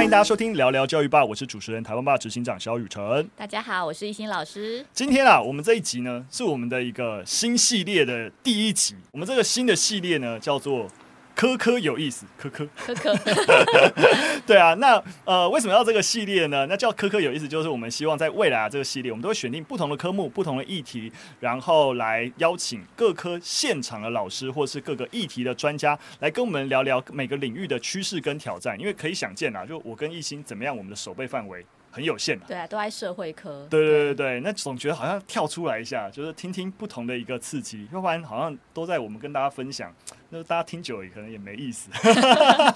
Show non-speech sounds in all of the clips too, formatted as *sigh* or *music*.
欢迎大家收听聊聊教育吧，我是主持人台湾爸执行长肖雨辰。大家好，我是一心老师。今天啊，我们这一集呢，是我们的一个新系列的第一集。我们这个新的系列呢，叫做。科科有意思，科科科科，*laughs* 对啊，那呃，为什么要这个系列呢？那叫科科有意思，就是我们希望在未来啊，这个系列我们都会选定不同的科目、不同的议题，然后来邀请各科现场的老师或是各个议题的专家来跟我们聊聊每个领域的趋势跟挑战。因为可以想见啊，就我跟艺兴怎么样，我们的守备范围。很有限的，对啊，都在社会科。对对对对，那总觉得好像跳出来一下，就是听听不同的一个刺激，要不然好像都在我们跟大家分享，那大家听久了也可能也没意思。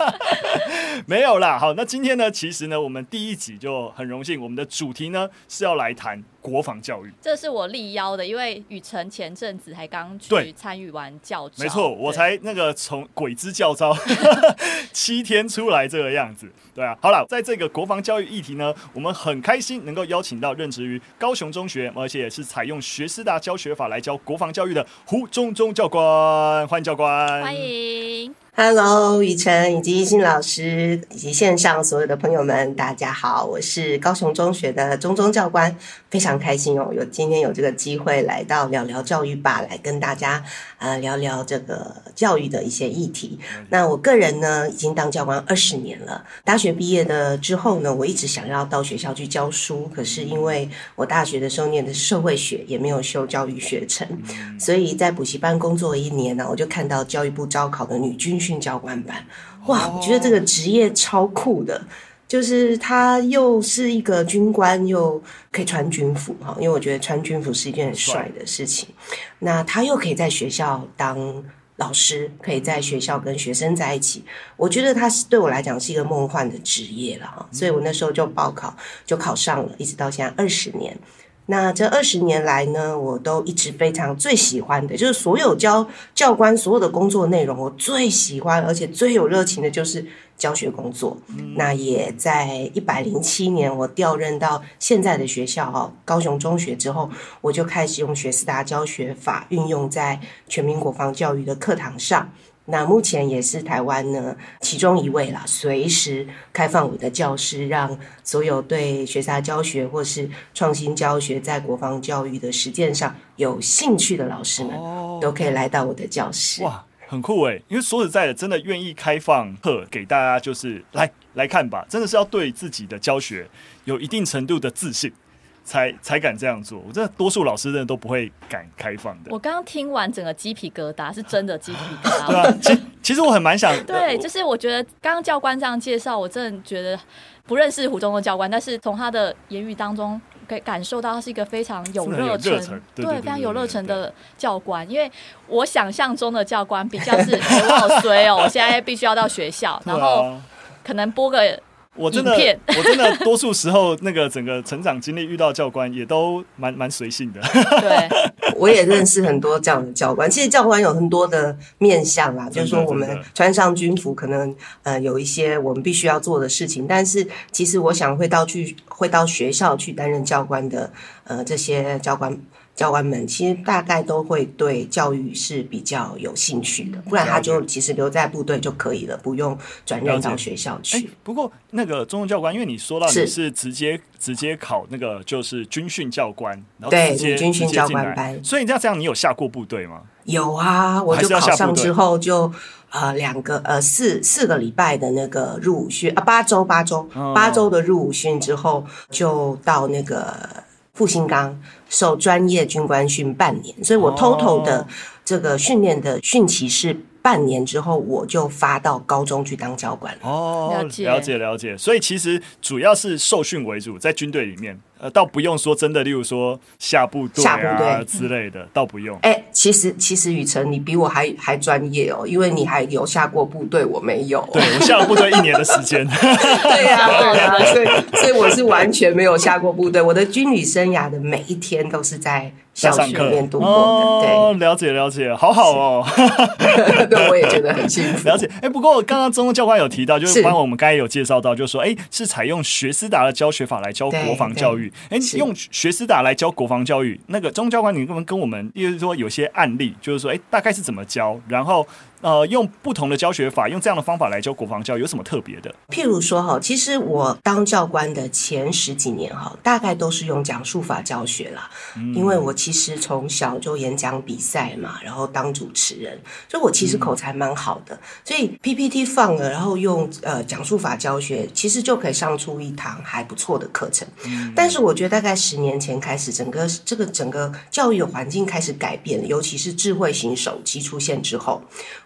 *laughs* 没有啦，好，那今天呢，其实呢，我们第一集就很荣幸，我们的主题呢是要来谈。国防教育，这是我力邀的，因为雨辰前阵子还刚去参与完教招，没错，我才那个从鬼之教招 *laughs* 七天出来这个样子，对啊，好了，在这个国防教育议题呢，我们很开心能够邀请到任职于高雄中学，而且也是采用学思达教学法来教国防教育的胡中中教官，欢迎教官，欢迎。Hello，雨辰以及一心老师以及线上所有的朋友们，大家好，我是高雄中学的中中教官，非常开心哦，有今天有这个机会来到聊聊教育吧，来跟大家呃聊聊这个教育的一些议题。那我个人呢，已经当教官二十年了，大学毕业的之后呢，我一直想要到学校去教书，可是因为我大学的时候念的是社会学，也没有修教育学程，所以在补习班工作了一年呢，我就看到教育部招考的女军训教官班，哇，我觉得这个职业超酷的，就是他又是一个军官，又可以穿军服哈，因为我觉得穿军服是一件很帅的事情。那他又可以在学校当老师，可以在学校跟学生在一起，我觉得他是对我来讲是一个梦幻的职业了哈，所以我那时候就报考，就考上了，一直到现在二十年。那这二十年来呢，我都一直非常最喜欢的，就是所有教教官所有的工作内容，我最喜欢而且最有热情的就是教学工作。嗯、那也在一百零七年，我调任到现在的学校哈，高雄中学之后，我就开始用学思达教学法运用在全民国防教育的课堂上。那目前也是台湾呢其中一位啦，随时开放我的教室，让所有对学习教学或是创新教学在国防教育的实践上有兴趣的老师们，都可以来到我的教室。哇，很酷诶！因为说实在的，真的愿意开放课给大家，就是来来看吧，真的是要对自己的教学有一定程度的自信。才才敢这样做，我这多数老师真的都不会敢开放的。我刚刚听完整个鸡皮疙瘩，是真的鸡皮疙瘩。对啊，其其实我很蛮想，*laughs* 对，就是我觉得刚刚教官这样介绍，我真的觉得不认识胡忠的教官，但是从他的言语当中可以感受到他是一个非常有热忱，对，非常有热忱的教官。因为我想象中的教官比较是我好 *laughs* 衰哦，我现在必须要到学校，然后可能播个。我真的，我真的多数时候那个整个成长经历遇到教官也都蛮蛮随性的。对，*laughs* 我也认识很多这样的教官。其实教官有很多的面相啦，就是说我们穿上军服，可能呃有一些我们必须要做的事情。但是其实我想会到去会到学校去担任教官的呃这些教官。教官们其实大概都会对教育是比较有兴趣的，不然他就其实留在部队就可以了，不用转任到学校去。欸、不过那个忠忠教官，因为你说到你是直接直接考那个就是军训教官，然后对军训教官班，所以你这样这样，你有下过部队吗？有啊，我就考上之后就呃两个呃四四个礼拜的那个入伍训啊，八周八周八周的入伍训之后，就到那个。复兴岗受专业军官训半年，所以我 total 的这个训练的训期是半年之后，我就发到高中去当教官。哦，了解了解了解，所以其实主要是受训为主，在军队里面。呃，倒不用说真的，例如说下部队啊部队之类的，倒不用。哎、欸，其实其实雨辰，你比我还还专业哦，因为你还有下过部队，我没有。对，我下了部队一年的时间。*laughs* 对呀、啊，对呀、啊，所以所以我是完全没有下过部队，我的军旅生涯的每一天都是在。小学里面度过的，哦，了解了解，好好哦。对，*laughs* 我也觉得很幸福。*laughs* 了解，哎，不过刚刚忠忠教官有提到，就是帮我们刚才有介绍到，就是说，哎，是采用学思达的教学法来教国防教育。哎，用学思达来教国防教育，那个忠忠教官，你能不能跟我们，就是说有些案例，就是说，哎，大概是怎么教？然后。呃，用不同的教学法，用这样的方法来教国防教，有什么特别的？譬如说哈，其实我当教官的前十几年哈，大概都是用讲述法教学啦，嗯、因为我其实从小就演讲比赛嘛，然后当主持人，所以我其实口才蛮好的，嗯、所以 PPT 放了，然后用呃讲述法教学，其实就可以上出一堂还不错的课程。嗯、但是我觉得大概十年前开始，整个这个整个教育的环境开始改变，尤其是智慧型手机出现之后，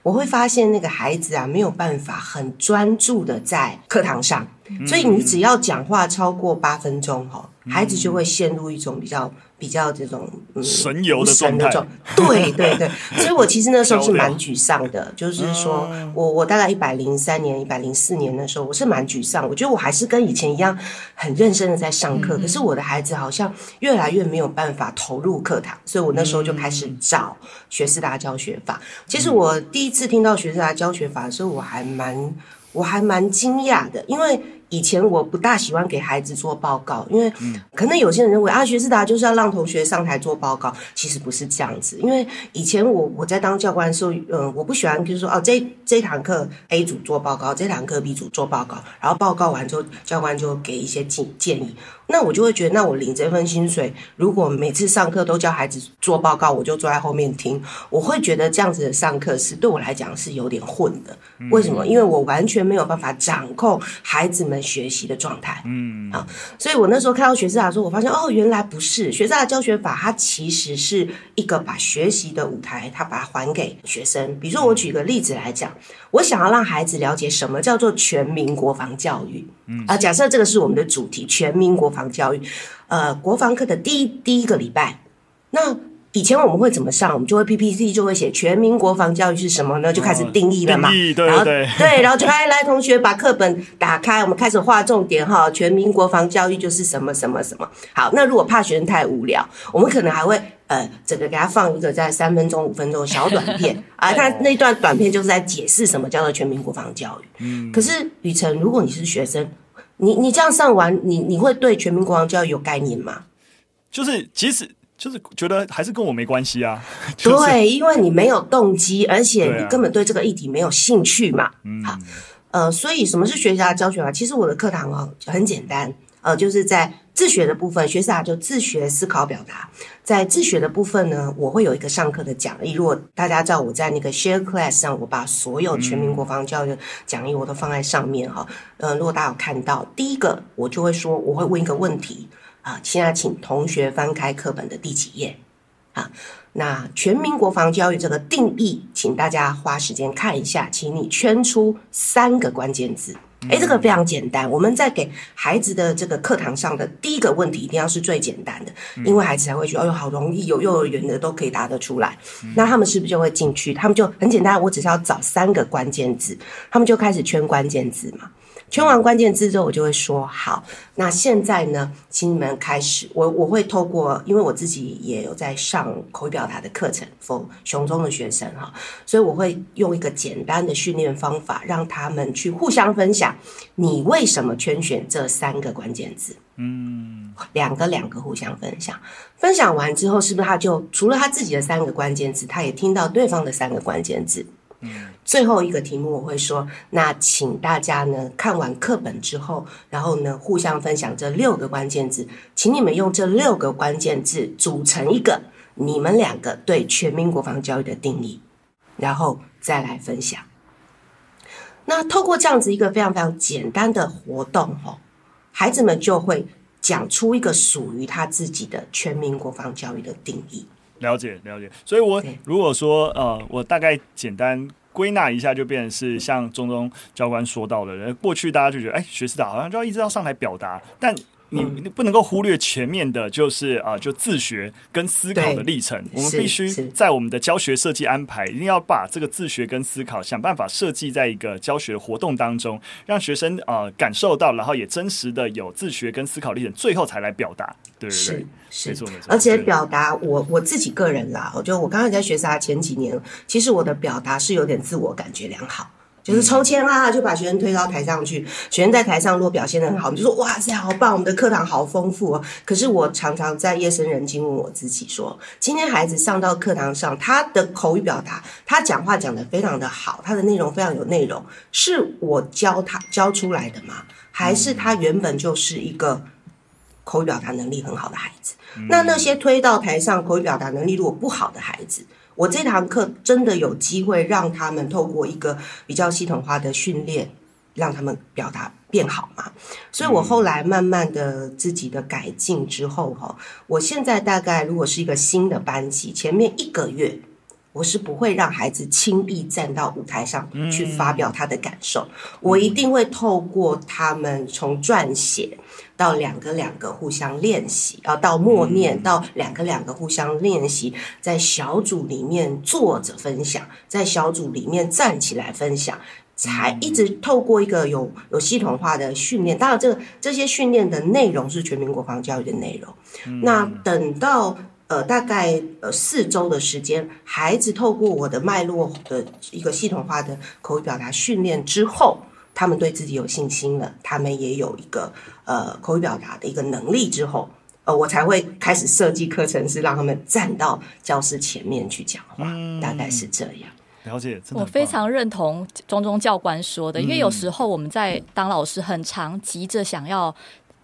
我会发现那个孩子啊没有办法很专注的在课堂上，所以你只要讲话超过八分钟哈，孩子就会陷入一种比较。比较这种嗯神游的状态，对对对，*laughs* 所以我其实那时候是蛮沮丧的，就是说我我大概一百零三年、一百零四年的时候，我是蛮沮丧。我觉得我还是跟以前一样很认真的在上课，可是我的孩子好像越来越没有办法投入课堂，所以我那时候就开始找学思达教学法。其实我第一次听到学思达教学法的时候，我还蛮我还蛮惊讶的，因为。以前我不大喜欢给孩子做报告，因为可能有些人认为啊，学士达就是要让同学上台做报告，其实不是这样子。因为以前我我在当教官的时候，嗯，我不喜欢就是说哦，这这堂课 A 组做报告，这堂课 B 组做报告，然后报告完之后，教官就给一些建建议。那我就会觉得，那我领这份薪水，如果每次上课都教孩子做报告，我就坐在后面听，我会觉得这样子的上课是对我来讲是有点混的。为什么？因为我完全没有办法掌控孩子们学习的状态。嗯，啊，所以我那时候看到学士达说，我发现哦，原来不是学士达教学法，它其实是一个把学习的舞台，它把它还给学生。比如说，我举个例子来讲，我想要让孩子了解什么叫做全民国防教育。嗯，啊，假设这个是我们的主题，全民国防。防教育，呃，国防课的第一第一个礼拜，那以前我们会怎么上？我们就会 PPT 就会写全民国防教育是什么呢？就开始定义了嘛。对对对，然后就来来同学把课本打开，我们开始画重点哈。全民国防教育就是什么什么什么。好，那如果怕学生太无聊，我们可能还会呃，整个给他放一个在三分钟、五分钟的小短片 *laughs* 啊。他那段短片就是在解释什么叫做全民国防教育。嗯，可是雨辰，如果你是学生。你你这样上完，你你会对全民国防教育有概念吗？就是即使就是觉得还是跟我没关系啊。*laughs* 就是、对，因为你没有动机，而且你根本对这个议题没有兴趣嘛。嗯、啊，好，呃，所以什么是学习的教学啊？其实我的课堂哦很简单，呃，就是在。自学的部分，学思达就自学思考表达。在自学的部分呢，我会有一个上课的讲义。如果大家知道我在那个 Share Class 上，我把所有全民国防教育的讲义我都放在上面哈。嗯、呃，如果大家有看到，第一个我就会说，我会问一个问题啊，现在请同学翻开课本的第几页啊？那全民国防教育这个定义，请大家花时间看一下，请你圈出三个关键字。哎，这个非常简单。我们在给孩子的这个课堂上的第一个问题，一定要是最简单的，因为孩子才会觉得，哎呦，好容易，有幼儿园的都可以答得出来。那他们是不是就会进去？他们就很简单，我只是要找三个关键字，他们就开始圈关键字嘛。圈完关键字之后，我就会说好。那现在呢，请你们开始。我我会透过，因为我自己也有在上口语表达的课程，for 雄中的学生哈，所以我会用一个简单的训练方法，让他们去互相分享，你为什么圈选这三个关键字？嗯，两个两个互相分享。分享完之后，是不是他就除了他自己的三个关键字，他也听到对方的三个关键字？嗯，最后一个题目我会说，那请大家呢看完课本之后，然后呢互相分享这六个关键字，请你们用这六个关键字组成一个你们两个对全民国防教育的定义，然后再来分享。那透过这样子一个非常非常简单的活动，吼，孩子们就会讲出一个属于他自己的全民国防教育的定义。了解了解，所以我如果说呃，我大概简单归纳一下，就变成是像中中教官说到的，过去大家就觉得，哎，学士达好像就要一直要上台表达，但。你你不能够忽略前面的，就是啊，就自学跟思考的历程。我们必须在我们的教学设计安排，一定要把这个自学跟思考想办法设计在一个教学活动当中，让学生啊感受到，然后也真实的有自学跟思考历程，最后才来表达。对对对，是是没错没错。而且表达我我自己个人啦，我觉得我刚刚在学思达前几年，其实我的表达是有点自我感觉良好。就是抽签啊，就把学生推到台上去。学生在台上如果表现的很好，我们就说哇塞，好棒！我们的课堂好丰富哦。可是我常常在夜深人静问我自己说：今天孩子上到课堂上，他的口语表达，他讲话讲得非常的好，他的内容非常有内容，是我教他教出来的吗？还是他原本就是一个口语表达能力很好的孩子？那那些推到台上口语表达能力如果不好的孩子，我这堂课真的有机会让他们透过一个比较系统化的训练，让他们表达变好嘛？所以我后来慢慢的自己的改进之后，哈，我现在大概如果是一个新的班级，前面一个月，我是不会让孩子轻易站到舞台上去发表他的感受，我一定会透过他们从撰写。到两个两个互相练习，啊到默念，到两个两个互相练习，在小组里面坐着分享，在小组里面站起来分享，才一直透过一个有有系统化的训练。当然，这个这些训练的内容是全民国防教育的内容。那等到呃大概呃四周的时间，孩子透过我的脉络的一个系统化的口语表达训练之后。他们对自己有信心了，他们也有一个呃口语表达的一个能力之后，呃，我才会开始设计课程，是让他们站到教室前面去讲话，嗯、大概是这样。了解，我非常认同中中教官说的，因为有时候我们在当老师，很常急着想要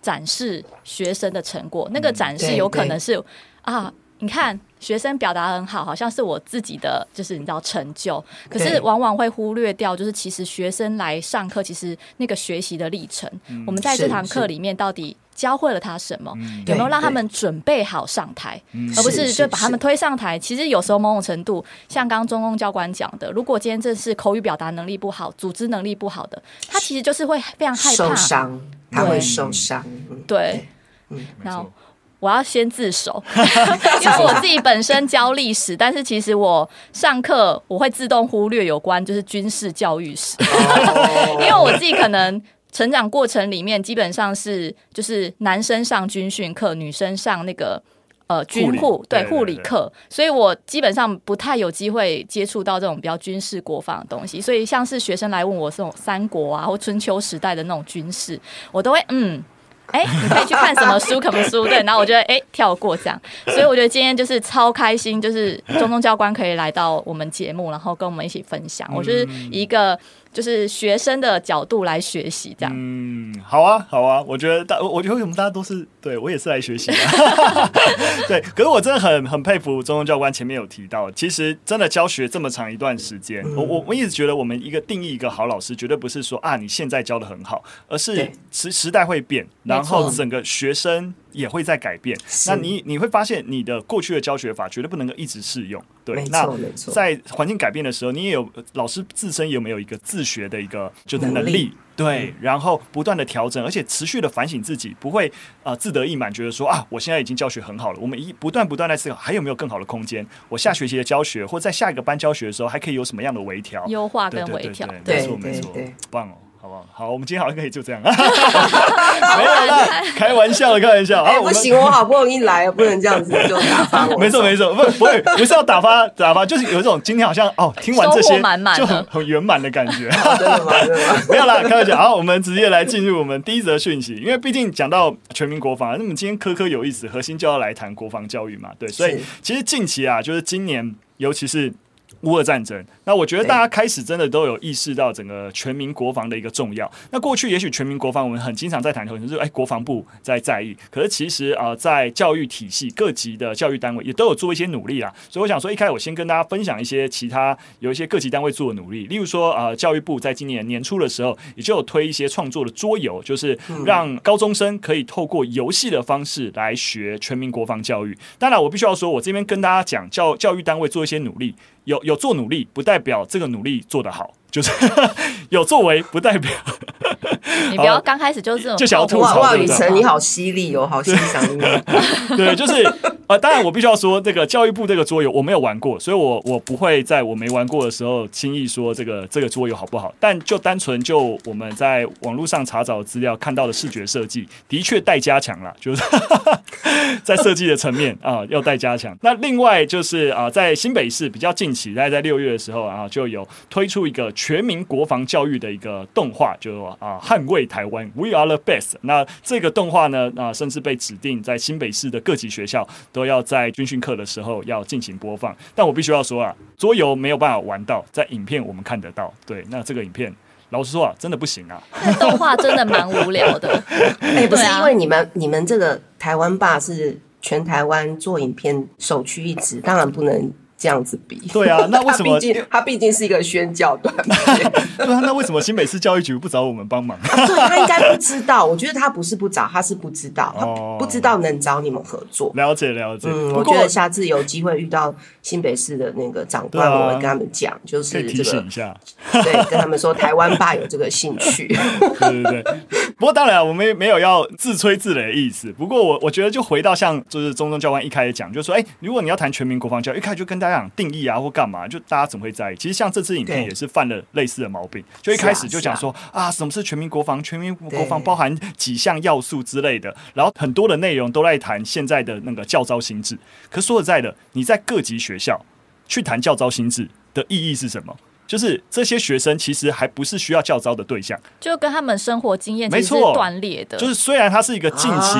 展示学生的成果，嗯、那个展示有可能是啊。你看，学生表达很好，好像是我自己的，就是你知道成就。可是往往会忽略掉，就是其实学生来上课，其实那个学习的历程，嗯、我们在这堂课里面到底教会了他什么？有没有让他们准备好上台，而不是就把他们推上台？其实有时候某种程度，像刚刚中公教官讲的，如果今天这是口语表达能力不好、组织能力不好的，他其实就是会非常害怕受伤，他会受伤。对，嗯，然后。我要先自首，*laughs* *laughs* 因为我自己本身教历史，*laughs* 但是其实我上课我会自动忽略有关就是军事教育史，因为我自己可能成长过程里面基本上是就是男生上军训课，女生上那个呃军护对护理课，所以我基本上不太有机会接触到这种比较军事国防的东西，所以像是学生来问我这种三国啊或春秋时代的那种军事，我都会嗯。哎、欸，你可以去看什么书？什么书？对，然后我觉得哎、欸，跳过这样，所以我觉得今天就是超开心，就是中中教官可以来到我们节目，然后跟我们一起分享。我就是一个。就是学生的角度来学习，这样。嗯，好啊，好啊。我觉得大，我觉得为什么大家都是对我也是来学习的。*laughs* 对，可是我真的很很佩服中中教官前面有提到，其实真的教学这么长一段时间，嗯、我我我一直觉得我们一个定义一个好老师，绝对不是说啊你现在教的很好，而是时时代会变，然后整个学生。也会在改变，那你你会发现你的过去的教学法绝对不能够一直适用。对，没错，那没错。在环境改变的时候，你也有老师自身有没有一个自学的一个就是能力？能力对，嗯、然后不断的调整，而且持续的反省自己，不会啊、呃、自得意满，觉得说啊我现在已经教学很好了。我们一不断不断在思考还有没有更好的空间。我下学期的教学或在下一个班教学的时候，还可以有什么样的微调、优化跟微调？没错没错，棒哦。好不好？好，我们今天好像可以就这样。*laughs* 没有啦，开玩笑的，开玩笑。哎，不行，我好不容易来，不能这样子就打发我。*laughs* 没错，没错，不，不会，不是要打发，打发，就是有一种今天好像哦，听完这些就很很圆满的感觉。*laughs* 真的吗？真的吗？没有啦，开玩笑。好，我们直接来进入我们第一则讯息，因为毕竟讲到全民国防，那么今天科科有意思，核心就要来谈国防教育嘛。对，所以其实近期啊，就是今年，尤其是。乌俄战争，那我觉得大家开始真的都有意识到整个全民国防的一个重要。那过去也许全民国防我们很经常在谈，可能就是哎国防部在在意，可是其实啊、呃，在教育体系各级的教育单位也都有做一些努力啊。所以我想说，一开始我先跟大家分享一些其他有一些各级单位做的努力，例如说啊、呃，教育部在今年年初的时候也就有推一些创作的桌游，就是让高中生可以透过游戏的方式来学全民国防教育。当然，我必须要说，我这边跟大家讲教教育单位做一些努力。有有做努力，不代表这个努力做得好，就是 *laughs* 有作为，不代表。*laughs* 你不要刚开始就这种就想要吐槽。哇，雨辰你好犀利哦，好欣赏你。*laughs* 对，就是呃，当然我必须要说，这个教育部这个桌游我没有玩过，所以我我不会在我没玩过的时候轻易说这个这个桌游好不好。但就单纯就我们在网络上查找资料看到的视觉设计，的确待加强了，就是在设计的层面啊、呃、要待加强。那另外就是啊、呃，在新北市比较近期，大概在六月的时候啊，就有推出一个全民国防教育的一个动画，就啊捍卫台湾，We are the best。那这个动画呢，啊甚至被指定在新北市的各级学校都要在军训课的时候要进行播放。但我必须要说啊，桌游没有办法玩到，在影片我们看得到。对，那这个影片老实说啊，真的不行啊。那动画真的蛮无聊的。*laughs* 哎、欸，不是因为你们你们这个台湾霸是全台湾做影片首屈一指，当然不能。这样子比对啊，那为什么？*laughs* 毕竟他毕竟是一个宣教短片，*laughs* 对啊，那为什么新北市教育局不找我们帮忙？*laughs* 啊、对他应该不知道，我觉得他不是不找，他是不知道，他不知道能找你们合作。了解了解，嗯，我觉得下次有机会遇到新北市的那个长官，我会跟他们讲，就是这个提醒一下，对，跟他们说台湾爸有这个兴趣。对对对，不过当然我们没有要自吹自擂的意思。不过我我觉得就回到像就是中东教官一开始讲，就是说，哎，如果你要谈全民国防教育，一开始就跟大家讲定义啊或干嘛，就大家怎么会在意？其实像这次影片也是犯了类似的毛病，就一开始就讲说啊，啊，什么是全民国防？全民国防包含几项要素之类的，然后很多的内容都在谈现在的那个教招心智。可说实在的，你在各级学校去谈教招心智的意义是什么？就是这些学生其实还不是需要教招的对象，就跟他们生活经验没错断裂的。就是虽然它是一个近期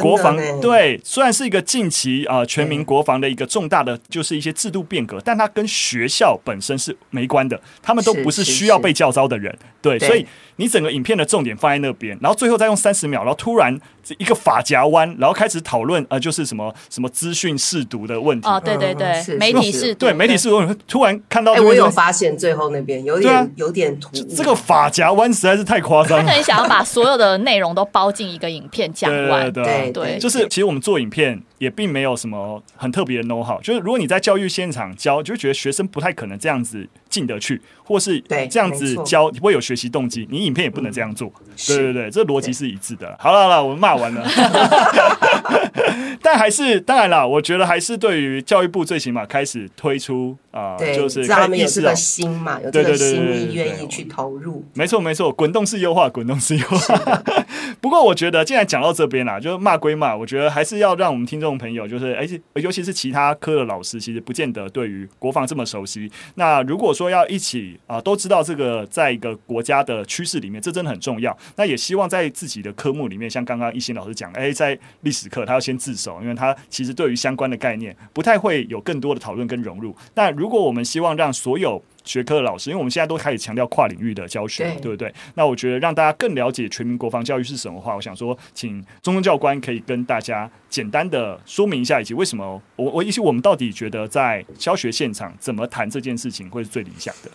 国防，啊、对，虽然是一个近期啊、呃、全民国防的一个重大的，就是一些制度变革，但它跟学校本身是没关的，他们都不是需要被教招的人，对，所以。你整个影片的重点放在那边，然后最后再用三十秒，然后突然一个发夹弯，然后开始讨论，呃，就是什么什么资讯试读的问题。哦，对对对，媒体试读，对媒体试读，突然看到，哎，我有发现最后那边有点有点突兀，这个发夹弯实在是太夸张了。他可能想要把所有的内容都包进一个影片讲完，对。对对，就是其实我们做影片也并没有什么很特别的 know how，就是如果你在教育现场教，就觉得学生不太可能这样子进得去，或是这样子教不会有学习动机，你影片也不能这样做。对对对，这逻辑是一致的。好了好了，我们骂完了。*laughs* 但还是当然了，我觉得还是对于教育部最起码开始推出啊，就是他们也是个心嘛，有这个心意愿意去投入。没错没错，滚动式优化，滚动式优化。*laughs* 不过我觉得，既然讲到这边啦，就是骂归骂，我觉得还是要让我们听众朋友，就是而且尤其是其他科的老师，其实不见得对于国防这么熟悉。那如果说要一起啊，都知道这个在一个国家的趋势里面，这真的很重要。那也希望在自己的科目里面，像刚刚一心老师讲，哎，在历史课他要先自首，因为他其实对于相关的概念不太会有更多的讨论跟融入。那如果我们希望让所有学科的老师，因为我们现在都开始强调跨领域的教学，对，对不对？那我觉得让大家更了解全民国防教育是什么话，我想说，请中中教官可以跟大家简单的说明一下，以及为什么我我以及我们到底觉得在教学现场怎么谈这件事情会是最理想的。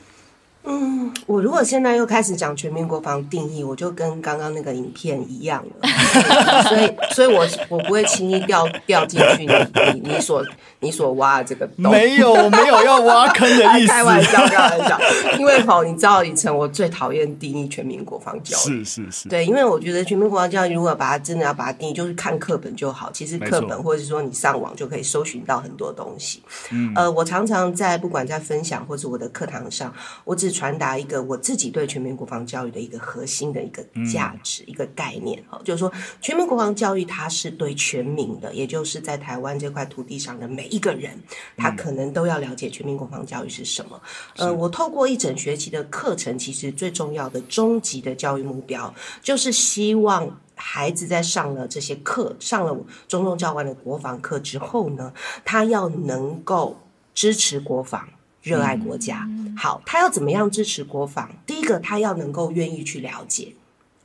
嗯，我如果现在又开始讲全民国防定义，我就跟刚刚那个影片一样了。*laughs* 所以，所以我我不会轻易掉掉进去你你你所你所挖的这个洞。没有没有要挖坑的意思，开玩笑开玩笑。因为好，你知道以前我最讨厌定义全民国防教育，是是是。对，因为我觉得全民国防教育如果把它真的要把它定义，就是看课本就好。其实课本或者是说你上网就可以搜寻到很多东西。嗯，呃，我常常在不管在分享或是我的课堂上，我只。传达一个我自己对全民国防教育的一个核心的一个价值、嗯、一个概念，哈，就是说全民国防教育它是对全民的，也就是在台湾这块土地上的每一个人，他可能都要了解全民国防教育是什么。嗯、呃，我透过一整学期的课程，其实最重要的终极的教育目标，就是希望孩子在上了这些课，上了中正教官的国防课之后呢，他要能够支持国防。热爱国家，好，他要怎么样支持国防？第一个，他要能够愿意去了解，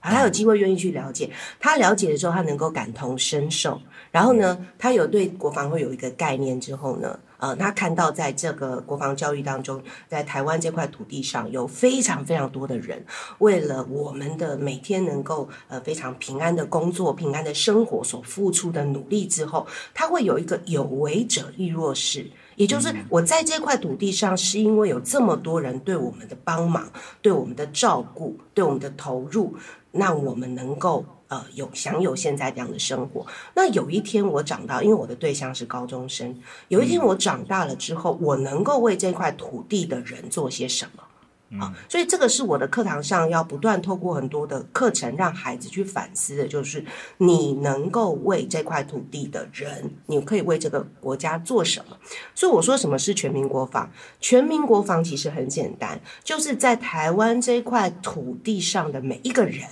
啊，他有机会愿意去了解，他了解的时候，他能够感同身受，然后呢，他有对国防会有一个概念之后呢，呃，他看到在这个国防教育当中，在台湾这块土地上有非常非常多的人，为了我们的每天能够呃非常平安的工作、平安的生活所付出的努力之后，他会有一个有为者亦若是。也就是我在这块土地上，是因为有这么多人对我们的帮忙、对我们的照顾、对我们的投入，那我们能够呃有享有现在这样的生活。那有一天我长大，因为我的对象是高中生，有一天我长大了之后，我能够为这块土地的人做些什么？啊，所以这个是我的课堂上要不断透过很多的课程，让孩子去反思的，就是你能够为这块土地的人，你可以为这个国家做什么。所以我说什么是全民国防？全民国防其实很简单，就是在台湾这块土地上的每一个人，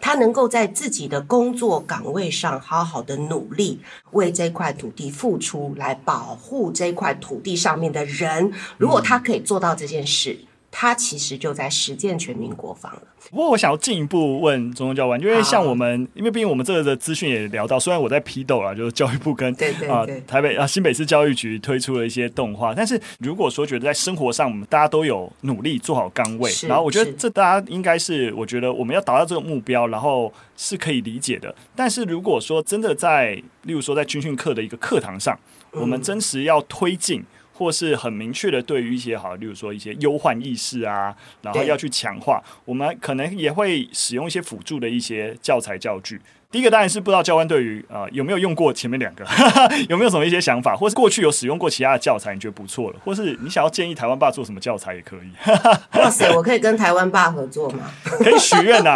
他能够在自己的工作岗位上好好的努力，为这块土地付出，来保护这块土地上面的人。如果他可以做到这件事，他其实就在实践全民国防了。不过，我想要进一步问中宗教官，因为像我们，因为毕竟我们这个的资讯也聊到，虽然我在批斗啊，就是教育部跟啊台北啊新北市教育局推出了一些动画，但是如果说觉得在生活上，我们大家都有努力做好岗位，然后我觉得这大家应该是，我觉得我们要达到这个目标，然后是可以理解的。但是如果说真的在，例如说在军训课的一个课堂上，我们真实要推进。嗯或是很明确的，对于一些好，例如说一些忧患意识啊，然后要去强化，我们可能也会使用一些辅助的一些教材教具。第一个当然是不知道教官对于呃有没有用过前面两个，*laughs* 有没有什么一些想法，或是过去有使用过其他的教材，你觉得不错了，或是你想要建议台湾爸做什么教材也可以。*laughs* 哇塞，我可以跟台湾爸合作吗？可以许愿呐，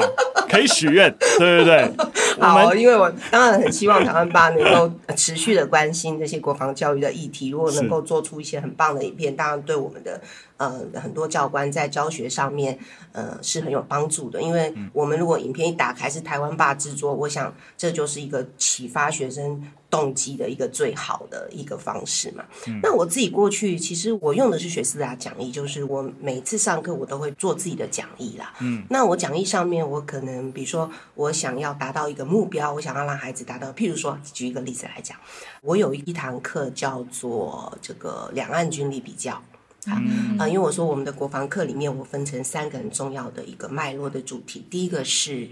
可以许愿，*laughs* 对对对。好，因为我当然很希望台湾爸能够持续的关心这些国防教育的议题，如果能够做出一些很棒的影片，当然对我们的。呃，很多教官在教学上面，呃，是很有帮助的。因为我们如果影片一打开是台湾爸制作，我想这就是一个启发学生动机的一个最好的一个方式嘛。嗯、那我自己过去其实我用的是学思达讲义，就是我每次上课我都会做自己的讲义啦。嗯，那我讲义上面我可能比如说我想要达到一个目标，我想要让孩子达到，譬如说举一个例子来讲，我有一堂课叫做这个两岸军力比较。啊、嗯，因为我说我们的国防课里面，我分成三个很重要的一个脉络的主题。第一个是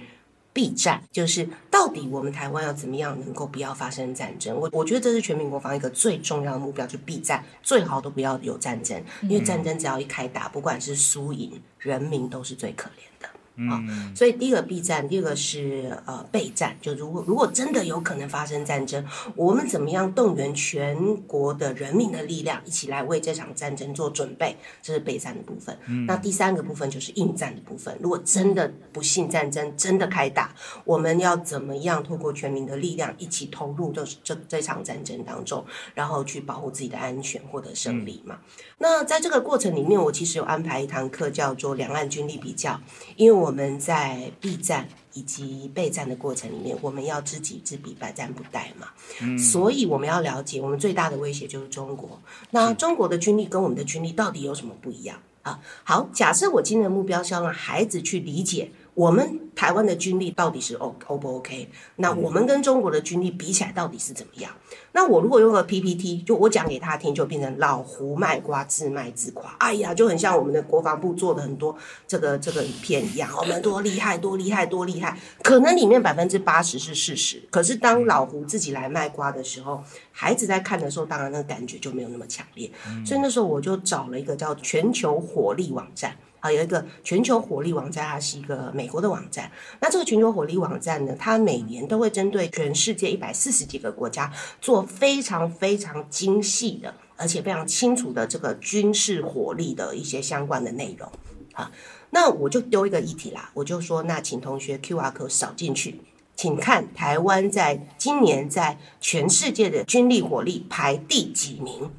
避战，就是到底我们台湾要怎么样能够不要发生战争？我我觉得这是全民国防一个最重要的目标，就是避战，最好都不要有战争，因为战争只要一开打，不管是输赢，人民都是最可怜的。啊、嗯，所以第一个避战，第二个是呃备战。就如果如果真的有可能发生战争，我们怎么样动员全国的人民的力量，一起来为这场战争做准备？这是备战的部分。嗯、那第三个部分就是应战的部分。如果真的不幸战争真的开打，我们要怎么样透过全民的力量一起投入这这这场战争当中，然后去保护自己的安全，获得胜利嘛？嗯、那在这个过程里面，我其实有安排一堂课叫做两岸军力比较，因为我。我们在避战以及备战的过程里面，我们要知己知彼，百战不殆嘛。嗯，所以我们要了解，我们最大的威胁就是中国。那中国的军力跟我们的军力到底有什么不一样啊？好，假设我今天的目标是要让孩子去理解。我们台湾的军力到底是 O O 不 OK？那我们跟中国的军力比起来到底是怎么样？那我如果用个 PPT，就我讲给他听，就变成老胡卖瓜，自卖自夸。哎呀，就很像我们的国防部做的很多这个这个影片一样，*laughs* 我们多厉害，多厉害，多厉害。可能里面百分之八十是事实，可是当老胡自己来卖瓜的时候，孩子在看的时候，当然那个感觉就没有那么强烈。所以那时候我就找了一个叫全球火力网站。有一个全球火力网站，它是一个美国的网站。那这个全球火力网站呢，它每年都会针对全世界一百四十几个国家做非常非常精细的，而且非常清楚的这个军事火力的一些相关的内容。啊，那我就丢一个议题啦，我就说，那请同学 QR code 扫进去，请看台湾在今年在全世界的军力火力排第几名？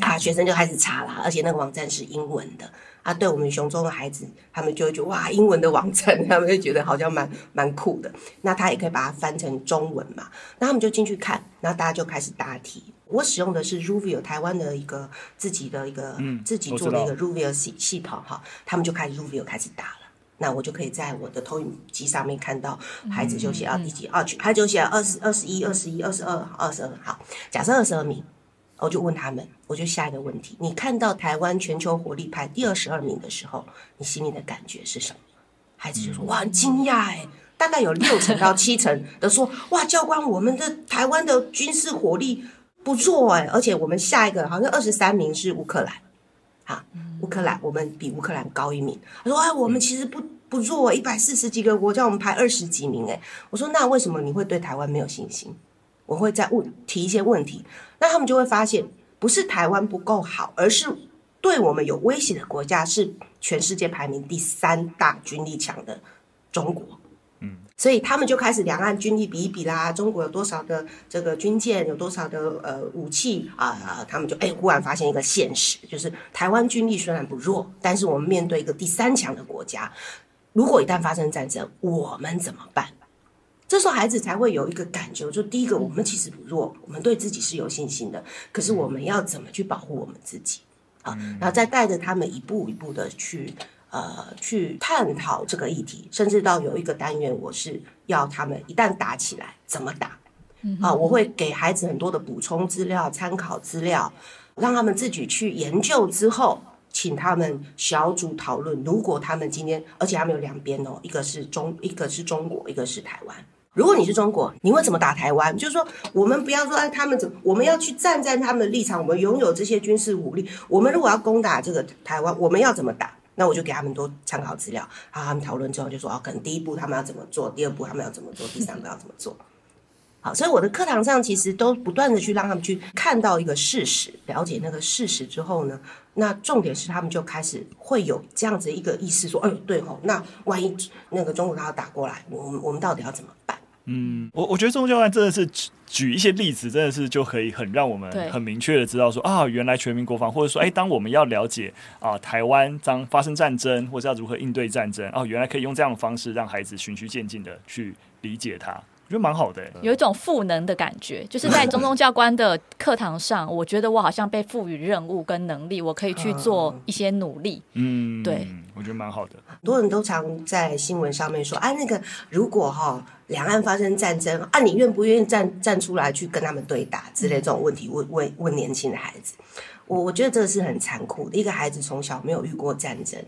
啊，学生就开始查啦，而且那个网站是英文的。啊，对我们雄中的孩子，他们就会觉得哇，英文的网站，*laughs* 他们就觉得好像蛮蛮酷的。那他也可以把它翻成中文嘛？那他们就进去看，然后大家就开始答题。我使用的是 Ruvio 台湾的一个自己的一个、嗯、自己做的一个 Ruvio 系系统哈，他们就开始 Ruvio 开始答了。那我就可以在我的投影机上面看到孩子就写啊第几二区，他就写二十二十一、二十一、二十二、二十二。好，假设二十二名。我就问他们，我就下一个问题：你看到台湾全球火力排第二十二名的时候，你心里的感觉是什么？孩子就说：哇，很惊讶哎！大概有六成到七成的说：哇，教官，我们的台湾的军事火力不错哎！而且我们下一个好像二十三名是乌克兰，啊，乌克兰，我们比乌克兰高一名。他说：哎，我们其实不。不不弱，一百四十几个国家我们排二十几名，诶，我说那为什么你会对台湾没有信心？我会再问提一些问题，那他们就会发现，不是台湾不够好，而是对我们有威胁的国家是全世界排名第三大军力强的中国。嗯，所以他们就开始两岸军力比一比啦，中国有多少的这个军舰，有多少的呃武器啊、呃，他们就哎忽然发现一个现实，就是台湾军力虽然不弱，但是我们面对一个第三强的国家，如果一旦发生战争，我们怎么办？这时候孩子才会有一个感觉，就第一个，我们其实不弱，我们对自己是有信心的。可是我们要怎么去保护我们自己？啊，然后再带着他们一步一步的去呃去探讨这个议题，甚至到有一个单元，我是要他们一旦打起来怎么打啊，我会给孩子很多的补充资料、参考资料，让他们自己去研究之后，请他们小组讨论。如果他们今天，而且他们有两边哦，一个是中，一个是中国，一个是台湾。如果你是中国，你会怎么打台湾？就是说，我们不要说哎，他们怎么，我们要去站在他们的立场，我们拥有这些军事武力。我们如果要攻打这个台湾，我们要怎么打？那我就给他们多参考资料。好，他们讨论之后就说，哦，可能第一步他们要怎么做，第二步他们要怎么做，第三步要怎么做。好，所以我的课堂上其实都不断的去让他们去看到一个事实，了解那个事实之后呢，那重点是他们就开始会有这样子一个意识，说，哎，对哦，那万一那个中国他要打过来，我们我们到底要怎么办？嗯，我我觉得中教官真的是举举一些例子，真的是就可以很让我们很明确的知道说啊，原来全民国防，或者说哎，当我们要了解啊台湾当发生战争，或者要如何应对战争，哦、啊，原来可以用这样的方式让孩子循序渐进的去理解它。我觉得蛮好的，有一种赋能的感觉，就是在中 *laughs* 宗教官的课堂上，我觉得我好像被赋予任务跟能力，我可以去做一些努力。嗯，对，我觉得蛮好的。很多人都常在新闻上面说，啊，那个如果哈两岸发生战争，啊，你愿不愿意站站出来去跟他们对打之类这种问题，问问问年轻的孩子。我我觉得这是很残酷的，一个孩子从小没有遇过战争，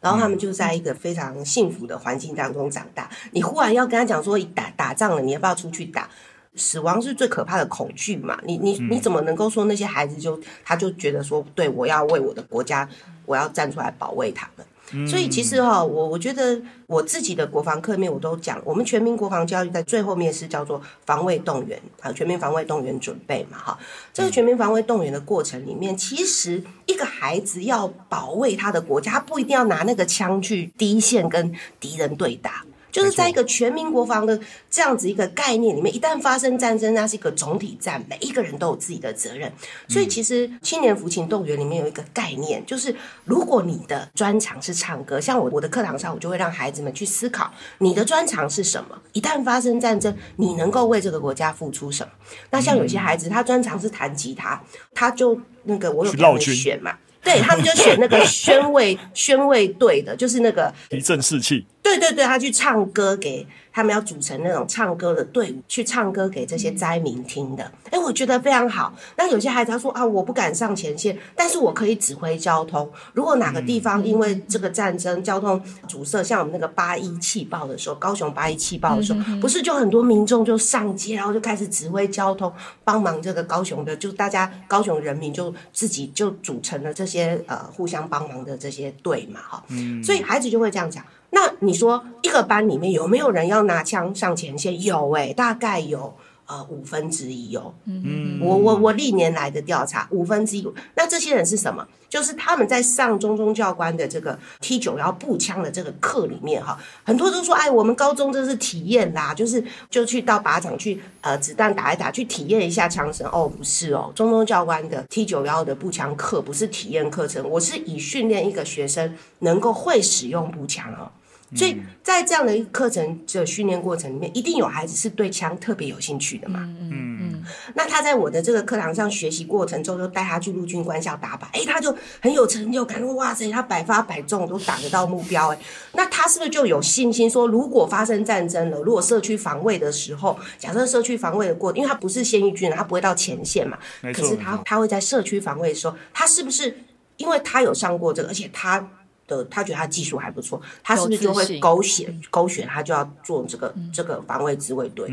然后他们就在一个非常幸福的环境当中长大。你忽然要跟他讲说，打打仗了，你要不要出去打？死亡是最可怕的恐惧嘛？你你你怎么能够说那些孩子就他就觉得说，对，我要为我的国家，我要站出来保卫他们？所以其实哈，我我觉得我自己的国防课里面我都讲，我们全民国防教育在最后面是叫做防卫动员啊，全民防卫动员准备嘛哈。这个全民防卫动员的过程里面，其实一个孩子要保卫他的国家，他不一定要拿那个枪去第一线跟敌人对打。就是在一个全民国防的这样子一个概念里面，一旦发生战争，那是一个总体战，每一个人都有自己的责任。所以，其实青年服勤动员里面有一个概念，就是如果你的专长是唱歌，像我我的课堂上，我就会让孩子们去思考你的专长是什么。一旦发生战争，你能够为这个国家付出什么？那像有些孩子，他专长是弹吉他，他就那个我有让你选嘛。对，他们就选那个宣卫宣卫队的，就是那个提振士气。对对对，他去唱歌给他们，要组成那种唱歌的队伍，去唱歌给这些灾民听的。哎，我觉得非常好。那有些孩子他说啊，我不敢上前线，但是我可以指挥交通。如果哪个地方因为这个战争交通阻塞，像我们那个八一气爆的时候，高雄八一气爆的时候，不是就很多民众就上街，然后就开始指挥交通，帮忙这个高雄的，就大家高雄人民就自己就组成了这些呃互相帮忙的这些队嘛，哈。嗯。所以孩子就会这样讲。那你说一个班里面有没有人要拿枪上前线？有哎、欸，大概有呃五分之一哦。嗯，我我我历年来的调查，五分之一。那这些人是什么？就是他们在上中中教官的这个 T 九幺步枪的这个课里面哈，很多都说哎，我们高中这是体验啦，就是就去到靶场去呃子弹打一打，去体验一下枪声。哦，不是哦，中中教官的 T 九幺的步枪课不是体验课程，我是以训练一个学生能够会使用步枪哦。所以在这样的一个课程的训练过程里面，一定有孩子是对枪特别有兴趣的嘛。嗯嗯。那他在我的这个课堂上学习过程中，就带他去陆军官校打靶，哎，他就很有成就感。哇塞，他百发百中，都打得到目标。哎，那他是不是就有信心说，如果发生战争了，如果社区防卫的时候，假设社区防卫的过，因为他不是现役军人，他不会到前线嘛。没错。可是他他会在社区防卫的时候，他是不是因为他有上过这个，而且他。的他觉得他技术还不错，他是不是就会勾选勾选他就要做这个、嗯、这个防卫自卫队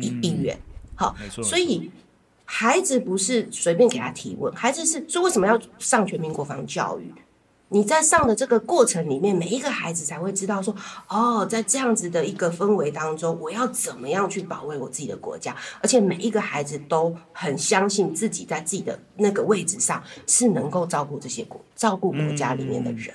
一一员？好，所以孩子不是随便给他提问，孩子是说为什么要上全民国防教育？你在上的这个过程里面，每一个孩子才会知道说，哦，在这样子的一个氛围当中，我要怎么样去保卫我自己的国家，而且每一个孩子都很相信自己在自己的那个位置上是能够照顾这些国，照顾国家里面的人。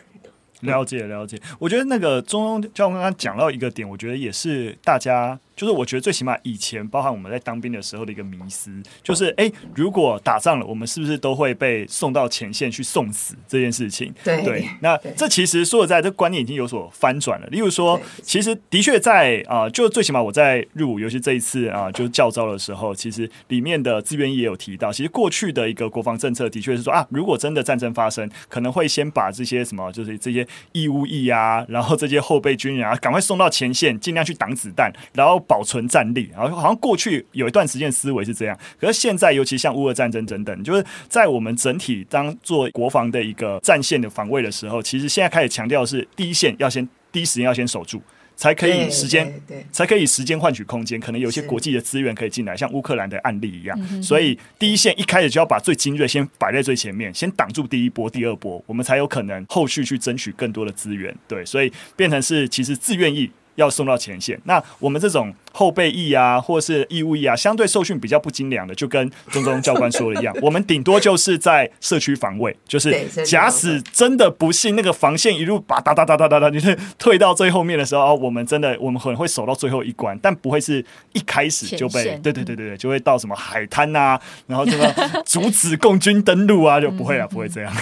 了解了解，我觉得那个中庸教官刚刚讲到一个点，我觉得也是大家。就是我觉得最起码以前，包含我们在当兵的时候的一个迷思，就是哎、欸，如果打仗了，我们是不是都会被送到前线去送死这件事情？对，对，那这其实说实在，这观念已经有所翻转了。例如说，其实的确在啊、呃，就最起码我在入伍，尤其这一次啊、呃，就是教招的时候，其实里面的资源也有提到，其实过去的一个国防政策的确是说啊，如果真的战争发生，可能会先把这些什么，就是这些义务役啊，然后这些后备军人啊，赶快送到前线，尽量去挡子弹，然后。保存战力，然后好像过去有一段时间思维是这样，可是现在尤其像乌俄战争等等，就是在我们整体当做国防的一个战线的防卫的时候，其实现在开始强调是第一线要先第一时间要先守住，才可以时间才可以时间换取空间，可能有些国际的资源可以进来，像乌克兰的案例一样，所以第一线一开始就要把最精锐先摆在最前面，先挡住第一波、第二波，我们才有可能后续去争取更多的资源。对，所以变成是其实自愿意要送到前线，那我们这种后备役啊，或是义务役啊，相对受训比较不精良的，就跟中中教官说的一样，*laughs* 我们顶多就是在社区防卫，就是假使真的不幸那个防线一路把哒哒哒哒哒哒，*laughs* 就是退到最后面的时候，我们真的我们可能会守到最后一关，但不会是一开始就被对对对对对，就会到什么海滩呐，然后什么 *laughs* 阻止共军登陆啊，就不会了，不会这样，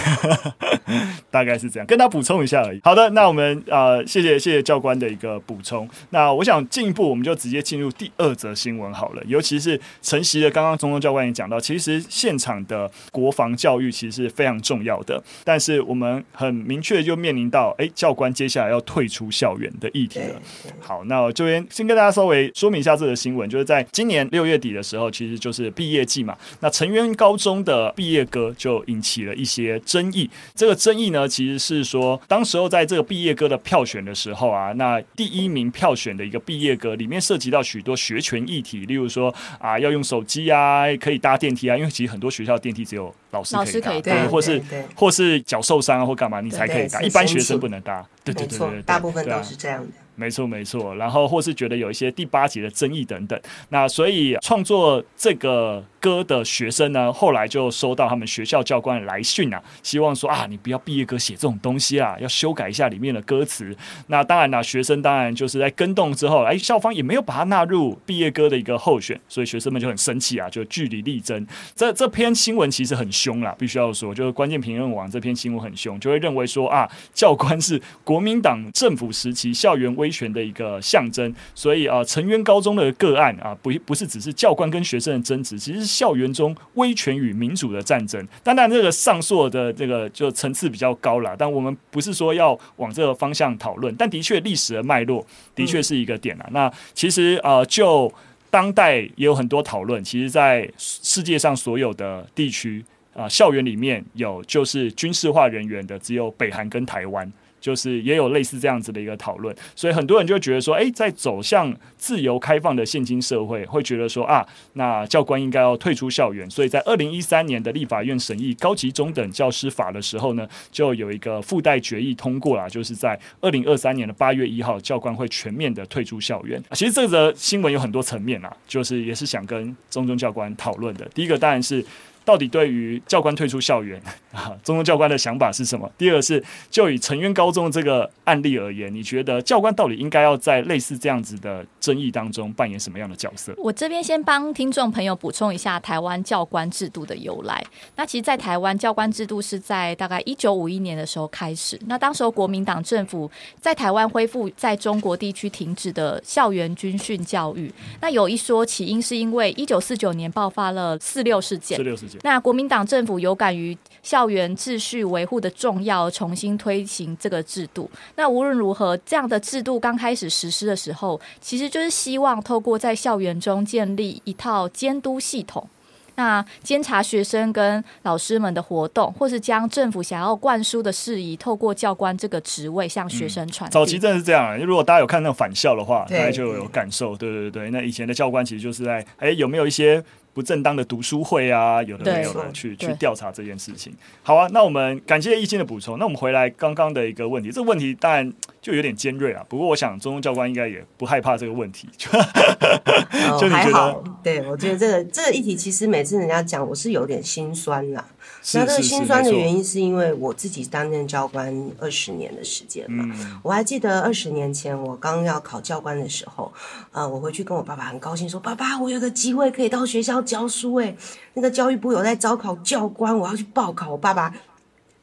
大概是这样，跟他补充一下而已。好的，那我们呃，谢谢谢谢教官的一个补充。那我想进一步，我们就直接进入第二则新闻好了。尤其是承袭的刚刚中中教官也讲到，其实现场的国防教育其实是非常重要的。但是我们很明确就面临到，哎，教官接下来要退出校园的议题了。好，那我这边先跟大家稍微说明一下这个新闻，就是在今年六月底的时候，其实就是毕业季嘛。那成渊高中的毕业歌就引起了一些争议。这个争议呢，其实是说，当时候在这个毕业歌的票选的时候啊，那第一名票选的一个毕业歌里面涉及到许多学权议题，例如说啊，要用手机啊，可以搭电梯啊，因为其实很多学校电梯只有老师可以搭，对，或是或是脚受伤啊或干嘛，你才可以搭，一般学生不能搭。对对对对，大部分都是这样的。没错没错，然后或是觉得有一些第八集的争议等等，那所以创作这个歌的学生呢，后来就收到他们学校教官的来信啊，希望说啊，你不要毕业歌写这种东西啊，要修改一下里面的歌词。那当然啦，学生当然就是在跟动之后，哎，校方也没有把它纳入毕业歌的一个候选，所以学生们就很生气啊，就据理力争。这这篇新闻其实很凶啦，必须要说，就是关键评论网这篇新闻很凶，就会认为说啊，教官是国民党政府时期校园威威权的一个象征，所以啊，成渊高中的个案啊，不不是只是教官跟学生的争执，其实是校园中威权与民主的战争。当然，这个上溯的这个就层次比较高了，但我们不是说要往这个方向讨论，但的确历史的脉络的确是一个点啊。那其实啊，就当代也有很多讨论，其实，在世界上所有的地区啊，校园里面有就是军事化人员的，只有北韩跟台湾。就是也有类似这样子的一个讨论，所以很多人就觉得说，诶，在走向自由开放的现今社会，会觉得说啊，那教官应该要退出校园。所以在二零一三年的立法院审议高级中等教师法的时候呢，就有一个附带决议通过了，就是在二零二三年的八月一号，教官会全面的退出校园。其实这则新闻有很多层面啊，就是也是想跟中中教官讨论的。第一个当然是。到底对于教官退出校园 *laughs* 啊，中中教官的想法是什么？第二是，就以成渊高中这个案例而言，你觉得教官到底应该要在类似这样子的争议当中扮演什么样的角色？我这边先帮听众朋友补充一下台湾教官制度的由来。那其实，在台湾教官制度是在大概一九五一年的时候开始。那当时候国民党政府在台湾恢复在中国地区停止的校园军训教育。那有一说起因是因为一九四九年爆发了四六事件。四六事件。那国民党政府有感于校园秩序维护的重要，重新推行这个制度。那无论如何，这样的制度刚开始实施的时候，其实就是希望透过在校园中建立一套监督系统，那监察学生跟老师们的活动，或是将政府想要灌输的事宜，透过教官这个职位向学生传递。早期真的是这样，如果大家有看那个返校的话，大家就有感受。对对对，那以前的教官其实就是在，哎，有没有一些不正当的读书会啊，有的没有的去去调查这件事情。好啊，那我们感谢易经的补充。那我们回来刚刚的一个问题，这个问题当然就有点尖锐啊。不过我想中东教官应该也不害怕这个问题。就，*laughs* 就你觉得？哦、对，我觉得这个这个议题其实每次人家讲，我是有点心酸啦。那这个心酸的原因是因为我自己担任教官二十年的时间嘛，嗯、我还记得二十年前我刚要考教官的时候，呃，我回去跟我爸爸很高兴说：“爸爸，我有个机会可以到学校教书，诶，那个教育部有在招考教官，我要去报考。”我爸爸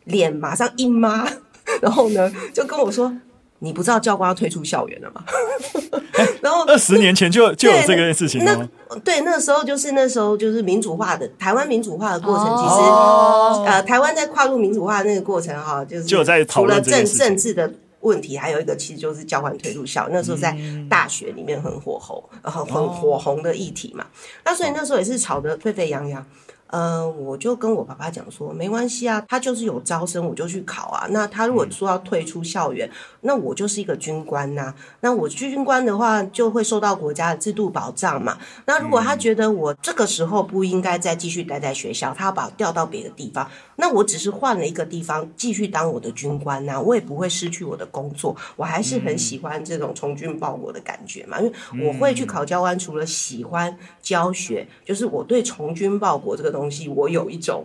脸马上一麻，*laughs* 然后呢就跟我说。你不知道教官要退出校园了吗？*laughs* 然后二十年前就就有这个事情吗？那对，那时候就是那时候就是民主化的台湾民主化的过程，其实、哦、呃，台湾在跨入民主化的那个过程哈，就是就在除了政政治的问题，还有一个其实就是教官退出校。那时候在大学里面很火红，然后很火红的议题嘛。那所以那时候也是吵得沸沸扬扬。呃，我就跟我爸爸讲说，没关系啊，他就是有招生，我就去考啊。那他如果说要退出校园，那我就是一个军官呐、啊。那我军官的话，就会受到国家的制度保障嘛。那如果他觉得我这个时候不应该再继续待在学校，他要把我调到别的地方，那我只是换了一个地方继续当我的军官呐、啊，我也不会失去我的工作，我还是很喜欢这种从军报国的感觉嘛。因为我会去考教官，除了喜欢教学，就是我对从军报国这个东西。东西我有一种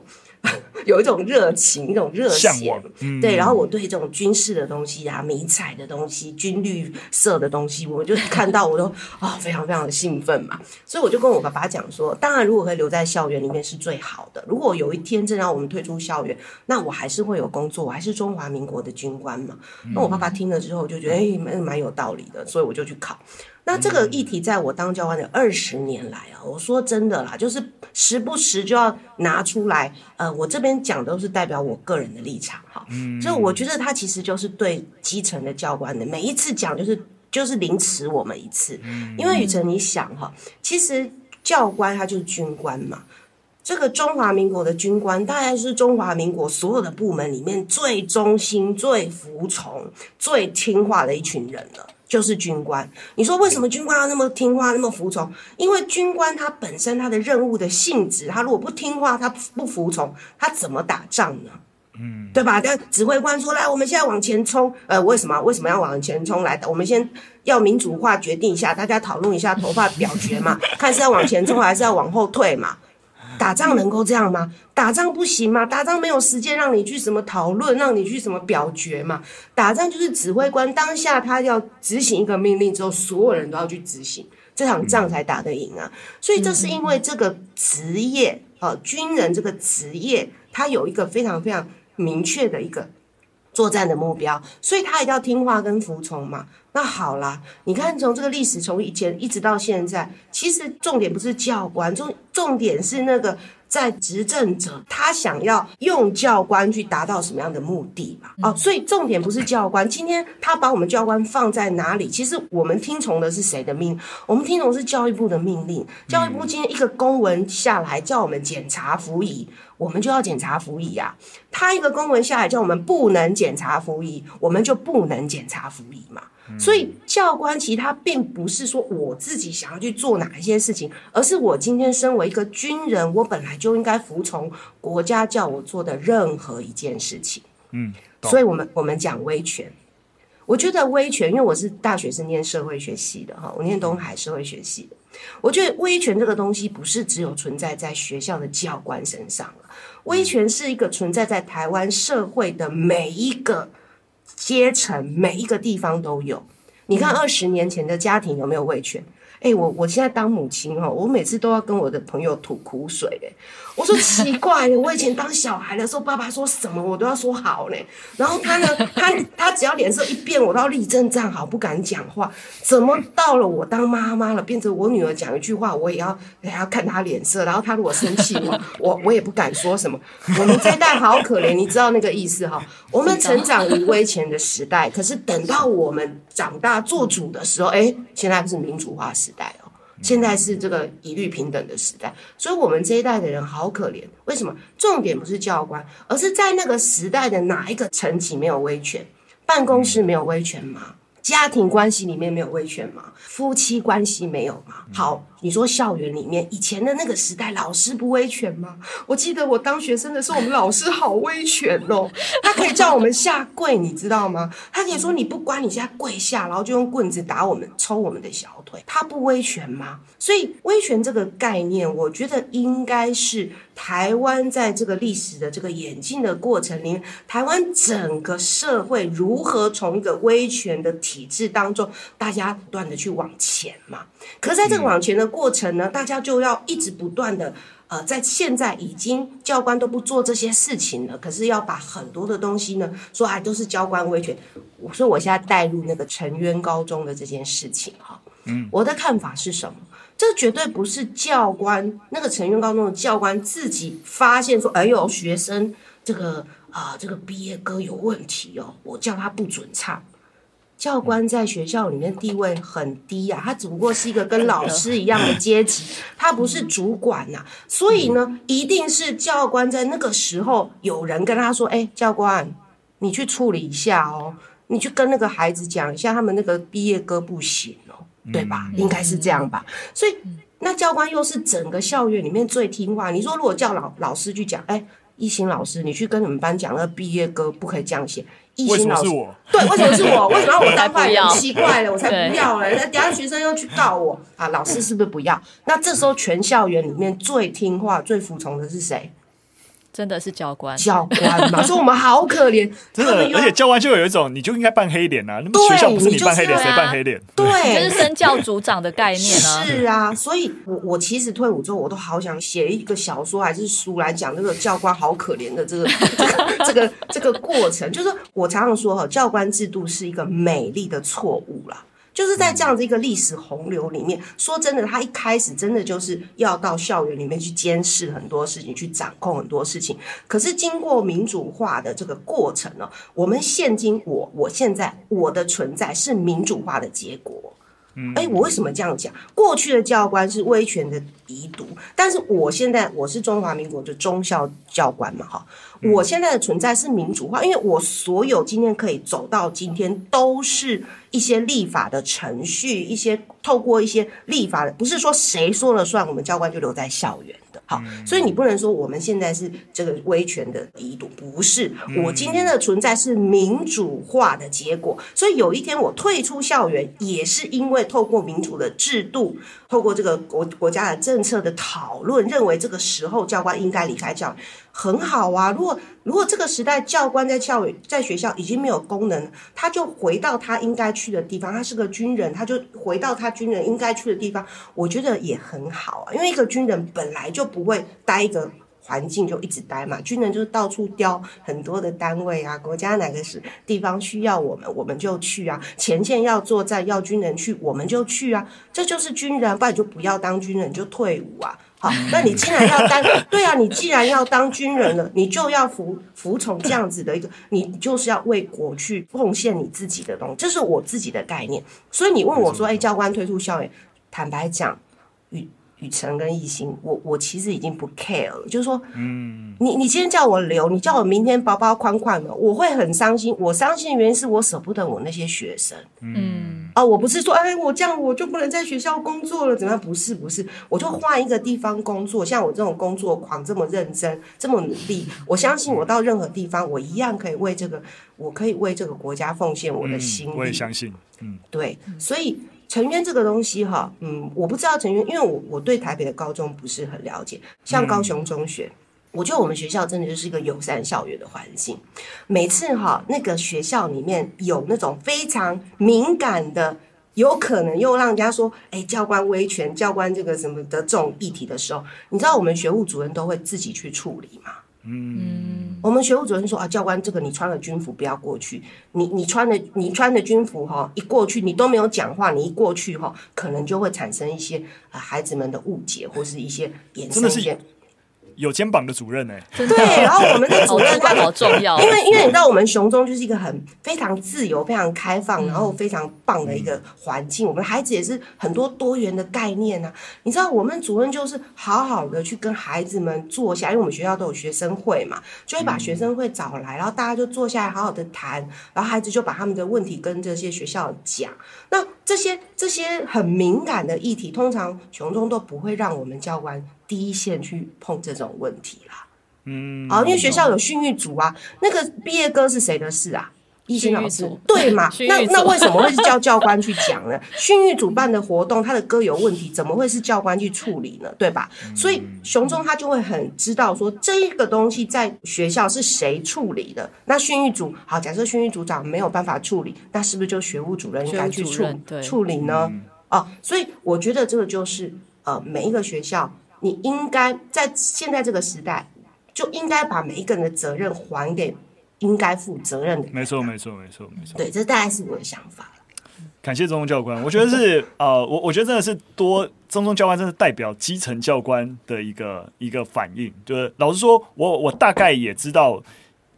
*laughs* 有一种热情，一种热血，嗯、对。然后我对这种军事的东西啊，迷彩的东西，军绿色的东西，我就看到我都啊、哦，非常非常的兴奋嘛。*laughs* 所以我就跟我爸爸讲说，当然如果可以留在校园里面是最好的。如果有一天真让我们退出校园，那我还是会有工作，我还是中华民国的军官嘛。嗯、那我爸爸听了之后就觉得哎，蛮蛮有道理的，所以我就去考。那这个议题在我当教官的二十年来啊，我说真的啦，就是时不时就要拿出来。呃，我这边讲都是代表我个人的立场哈，嗯所以我觉得他其实就是对基层的教官的每一次讲，就是就是凌迟我们一次。因为雨辰你想哈，其实教官他就是军官嘛，这个中华民国的军官大概是中华民国所有的部门里面最忠心、最服从、最听话的一群人了。就是军官，你说为什么军官要那么听话、那么服从？因为军官他本身他的任务的性质，他如果不听话、他不服从，他怎么打仗呢？嗯，对吧？但指挥官说：“来，我们现在往前冲。”呃，为什么？为什么要往前冲？来，我们先要民主化决定一下，大家讨论一下，投票表决嘛，*laughs* 看是要往前冲还是要往后退嘛。打仗能够这样吗？打仗不行吗？打仗没有时间让你去什么讨论，让你去什么表决嘛？打仗就是指挥官当下他要执行一个命令之后，所有人都要去执行，这场仗才打得赢啊！所以这是因为这个职业啊、呃，军人这个职业，他有一个非常非常明确的一个作战的目标，所以他一定要听话跟服从嘛。那好啦，你看从这个历史从以前一直到现在，其实重点不是教官，重重点是那个在执政者他想要用教官去达到什么样的目的嘛？哦，所以重点不是教官，今天他把我们教官放在哪里？其实我们听从的是谁的命？我们听从是教育部的命令。教育部今天一个公文下来叫我们检查服仪，我们就要检查服役呀。他一个公文下来叫我们不能检查服役，我们就不能检查服役嘛。所以教官其实他并不是说我自己想要去做哪一些事情，而是我今天身为一个军人，我本来就应该服从国家叫我做的任何一件事情。嗯，所以我们我们讲威权，我觉得威权，因为我是大学是念社会学系的哈，我念东海社会学系的，我觉得威权这个东西不是只有存在在学校的教官身上，威权是一个存在在台湾社会的每一个。阶层每一个地方都有，你看二十年前的家庭有没有威权？哎，我我现在当母亲哦，我每次都要跟我的朋友吐苦水哎。我说奇怪，我以前当小孩的时候，爸爸说什么我都要说好呢。然后他呢，他他只要脸色一变，我都要立正站好，不敢讲话。怎么到了我当妈妈了，变成我女儿讲一句话，我也要也要看她脸色。然后她如果生气，我我我也不敢说什么。我们这一代好可怜，你知道那个意思哈？我们成长于威权的时代，可是等到我们长大做主的时候，哎，现在不是民主化时代哦。现在是这个一律平等的时代，所以我们这一代的人好可怜。为什么？重点不是教官，而是在那个时代的哪一个层级没有威权？办公室没有威权吗？家庭关系里面没有威权吗？夫妻关系没有吗？好，你说校园里面以前的那个时代，老师不威权吗？我记得我当学生的时候，我们老师好威权哦，他可以叫我们下跪，你知道吗？他可以说你不管，你现在跪下，然后就用棍子打我们，抽我们的小腿，他不威权吗？所以威权这个概念，我觉得应该是台湾在这个历史的这个演进的过程里面，台湾整个社会如何从一个威权的体制当中，大家不断的去往前嘛。可是在这个往前的过程呢，大家就要一直不断的，呃，在现在已经教官都不做这些事情了，可是要把很多的东西呢，说哎都是教官威权。所以我现在带入那个成渊高中的这件事情哈，嗯，我的看法是什么？这绝对不是教官那个成渊高中的教官自己发现说，哎呦，学生这个啊、呃、这个毕业歌有问题哦，我叫他不准唱。教官在学校里面地位很低呀、啊，他只不过是一个跟老师一样的阶级，他不是主管呐、啊。所以呢，一定是教官在那个时候有人跟他说：“哎，教官，你去处理一下哦，你去跟那个孩子讲一下，他们那个毕业歌不行哦，对吧？应该是这样吧。所以那教官又是整个校园里面最听话。你说如果叫老老师去讲，哎，一心老师，你去跟你们班讲那个毕业歌不可以这样写。”一心老师？对，为什么是我？*laughs* 为什么要我当坏人？奇怪了，我才不要嘞！那等下学生又去告我啊！老师是不是不要？那这时候全校园里面最听话、最服从的是谁？真的是教官，教官嘛，*laughs* 说我们好可怜，*laughs* 真的，而且教官就有一种，你就应该扮黑脸啊。那么学校不是你扮黑脸，谁扮黑脸？对，*laughs* 这是身教组长的概念啊。是啊，所以我我其实退伍之后，我都好想写一个小说还是书来讲这个教官好可怜的这个这个这个这个过程。就是我常常说哈，教官制度是一个美丽的错误啦。就是在这样子一个历史洪流里面，说真的，他一开始真的就是要到校园里面去监视很多事情，去掌控很多事情。可是经过民主化的这个过程呢，我们现今我我现在我的存在是民主化的结果。嗯，哎，我为什么这样讲？过去的教官是威权的遗毒，但是我现在我是中华民国的忠孝教官嘛，哈。我现在的存在是民主化，因为我所有今天可以走到今天，都是一些立法的程序，一些透过一些立法的，不是说谁说了算，我们教官就留在校园的。好，所以你不能说我们现在是这个威权的遗毒，不是。我今天的存在是民主化的结果，所以有一天我退出校园，也是因为透过民主的制度，透过这个国国家的政策的讨论，认为这个时候教官应该离开教育。很好啊，如果如果这个时代教官在校园在学校已经没有功能，他就回到他应该去的地方。他是个军人，他就回到他军人应该去的地方。我觉得也很好啊，因为一个军人本来就不会待一个环境就一直待嘛。军人就是到处调很多的单位啊，国家哪个是地方需要我们，我们就去啊。前线要作战，要军人去，我们就去啊。这就是军人，不然就不要当军人，就退伍啊。好，那你既然要当，对啊，你既然要当军人了，你就要服服从这样子的一个，你就是要为国去奉献你自己的东西，这是我自己的概念。所以你问我说，哎，教官退出校园，坦白讲，与。雨辰跟艺兴，我我其实已经不 care 了，就是说，嗯，你你今天叫我留，你叫我明天包包款款的，我会很伤心。我伤心的原因是我舍不得我那些学生，嗯，啊，我不是说，哎，我这样我就不能在学校工作了，怎么样？不是不是，我就换一个地方工作。像我这种工作狂，这么认真，这么努力，*laughs* 我相信我到任何地方，我一样可以为这个，我可以为这个国家奉献我的心。我也相信，嗯，对，所以。成渊这个东西哈，嗯，我不知道成渊，因为我我对台北的高中不是很了解。像高雄中学，我觉得我们学校真的就是一个友善校园的环境。每次哈，那个学校里面有那种非常敏感的，有可能又让人家说，哎，教官威权、教官这个什么的这种议题的时候，你知道我们学务主任都会自己去处理吗？嗯，我们学务主任说啊，教官，这个你穿了军服不要过去。你你穿的你穿的军服哈，一过去你都没有讲话，你一过去哈，可能就会产生一些啊孩子们的误解或是一些衍生一些。有肩膀的主任呢、欸。对，然后我们的主任他好重要，因为因为你知道我们雄中就是一个很非常自由、非常开放，然后非常棒的一个环境。嗯、我们孩子也是很多多元的概念啊。你知道我们主任就是好好的去跟孩子们坐下，因为我们学校都有学生会嘛，就会把学生会找来，然后大家就坐下来好好的谈，然后孩子就把他们的问题跟这些学校讲。那这些这些很敏感的议题，通常雄中都不会让我们教官第一线去碰这种问题啦。嗯，啊，因为学校有训育组啊，那个毕业歌是谁的事啊？一心老师，对嘛？*laughs* 那那为什么会是叫教官去讲呢？*laughs* 训育主办的活动，他的歌有问题，怎么会是教官去处理呢？对吧？所以熊中他就会很知道说，这个东西在学校是谁处理的。那训育组，好，假设训育组长没有办法处理，那是不是就学务主任应该去处处理呢？哦，所以我觉得这个就是呃，每一个学校，你应该在现在这个时代，就应该把每一个人的责任还给。应该负责任的，没错，没错，没错，没错。对，这大概是我的想法。感谢中中教官，我觉得是 *laughs* 呃，我我觉得真的是多中中教官，真的代表基层教官的一个一个反应。就是老实说，我我大概也知道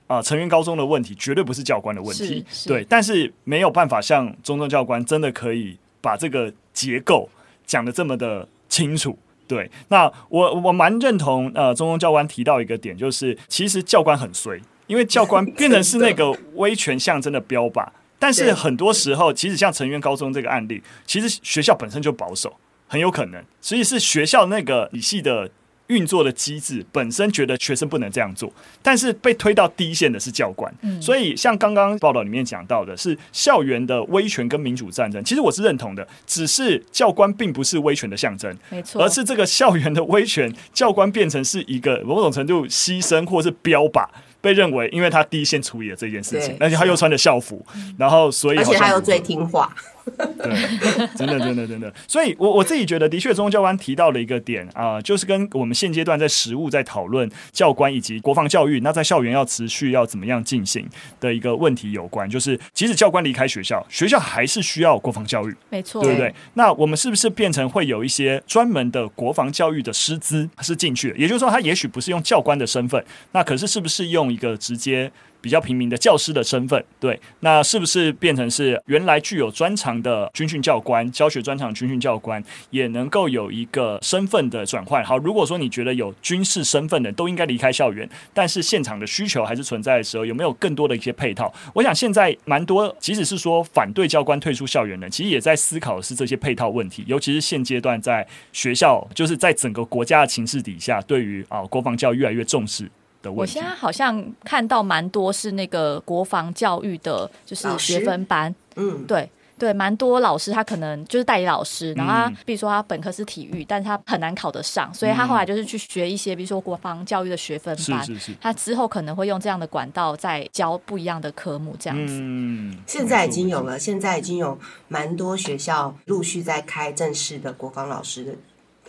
啊，呃，成员高中的问题绝对不是教官的问题，对，但是没有办法像中中教官真的可以把这个结构讲的这么的清楚。对，那我我蛮认同呃，中中教官提到一个点，就是其实教官很衰。因为教官变成是 *laughs* 那个威权象征的标靶，但是很多时候，其实像成员高中这个案例，其实学校本身就保守，很有可能，所以是学校那个体系的运作的机制本身觉得学生不能这样做，但是被推到第一线的是教官，所以像刚刚报道里面讲到的是校园的威权跟民主战争，其实我是认同的，只是教官并不是威权的象征，没错，而是这个校园的威权，教官变成是一个某种程度牺牲或是标靶。被认为，因为他第一线处理了这件事情，而且他又穿着校服，然后所以而且他又最听话。对，真的，真的，真的。所以我我自己觉得，的确，中中教官提到了一个点啊、呃，就是跟我们现阶段在实务在讨论教官以及国防教育，那在校园要持续要怎么样进行的一个问题有关。就是即使教官离开学校，学校还是需要国防教育，没错，对不对？那我们是不是变成会有一些专门的国防教育的师资是进去的？也就是说，他也许不是用教官的身份，那可是是不是用一个直接？比较平民的教师的身份，对，那是不是变成是原来具有专长的军训教官、教学专长军训教官，也能够有一个身份的转换？好，如果说你觉得有军事身份的都应该离开校园，但是现场的需求还是存在的时候，有没有更多的一些配套？我想现在蛮多，即使是说反对教官退出校园的，其实也在思考的是这些配套问题，尤其是现阶段在学校，就是在整个国家的情势底下，对于啊国防教育越来越重视。我现在好像看到蛮多是那个国防教育的，就是学分班，嗯，对对，蛮多老师他可能就是代理老师，然后他比如说他本科是体育，但是他很难考得上，所以他后来就是去学一些，比如说国防教育的学分班，是是是，他之后可能会用这样的管道再教不一样的科目，这样子。嗯，现在已经有了，现在已经有蛮多学校陆续在开正式的国防老师的。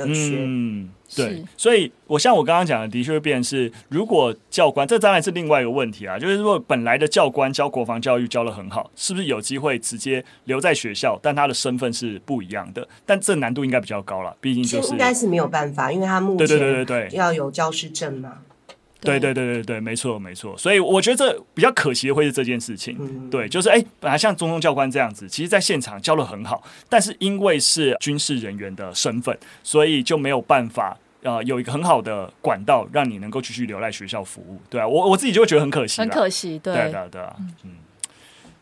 嗯，对，所以我像我刚刚讲的，的确会变成是，如果教官，这当然是另外一个问题啊，就是如果本来的教官教国防教育教的很好，是不是有机会直接留在学校，但他的身份是不一样的？但这难度应该比较高了，毕竟就是应该是没有办法，因为他目前对对对对对要有教师证嘛。对对对对对，没错没错，所以我觉得这比较可惜的会是这件事情。嗯、对，就是哎，本来像中东教官这样子，其实在现场教的很好，但是因为是军事人员的身份，所以就没有办法呃有一个很好的管道让你能够继续留在学校服务。对啊，我我自己就会觉得很可惜，很可惜。对对对对啊，嗯。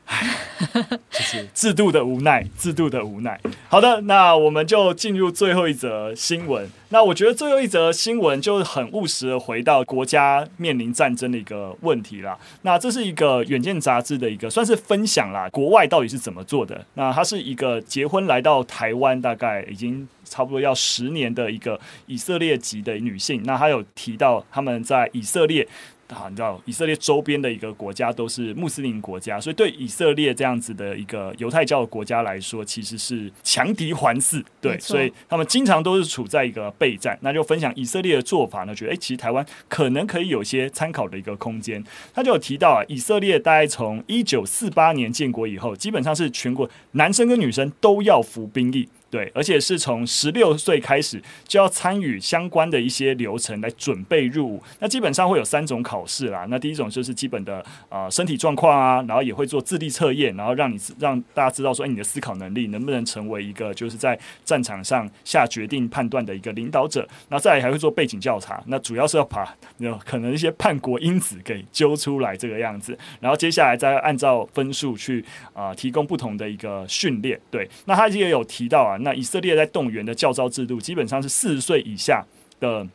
唉，*laughs* 就是制度的无奈，制度的无奈。好的，那我们就进入最后一则新闻。那我觉得最后一则新闻就是很务实的回到国家面临战争的一个问题啦。那这是一个《远见》杂志的一个算是分享啦，国外到底是怎么做的？那她是一个结婚来到台湾，大概已经差不多要十年的一个以色列籍的女性。那她有提到他们在以色列。啊，你知道以色列周边的一个国家都是穆斯林国家，所以对以色列这样子的一个犹太教的国家来说，其实是强敌环伺。对，所以他们经常都是处在一个备战。那就分享以色列的做法呢，觉得诶，其实台湾可能可以有些参考的一个空间。他就有提到啊，以色列大概从一九四八年建国以后，基本上是全国男生跟女生都要服兵役。对，而且是从十六岁开始就要参与相关的一些流程来准备入伍。那基本上会有三种考试啦。那第一种就是基本的呃身体状况啊，然后也会做智力测验，然后让你让大家知道说，哎，你的思考能力能不能成为一个就是在战场上下决定判断的一个领导者。然后再来还会做背景调查，那主要是要把有可能一些叛国因子给揪出来这个样子。然后接下来再按照分数去啊、提供不同的一个训练。对，那他也有提到啊。那以色列在动员的教招制度，基本上是四十岁以下的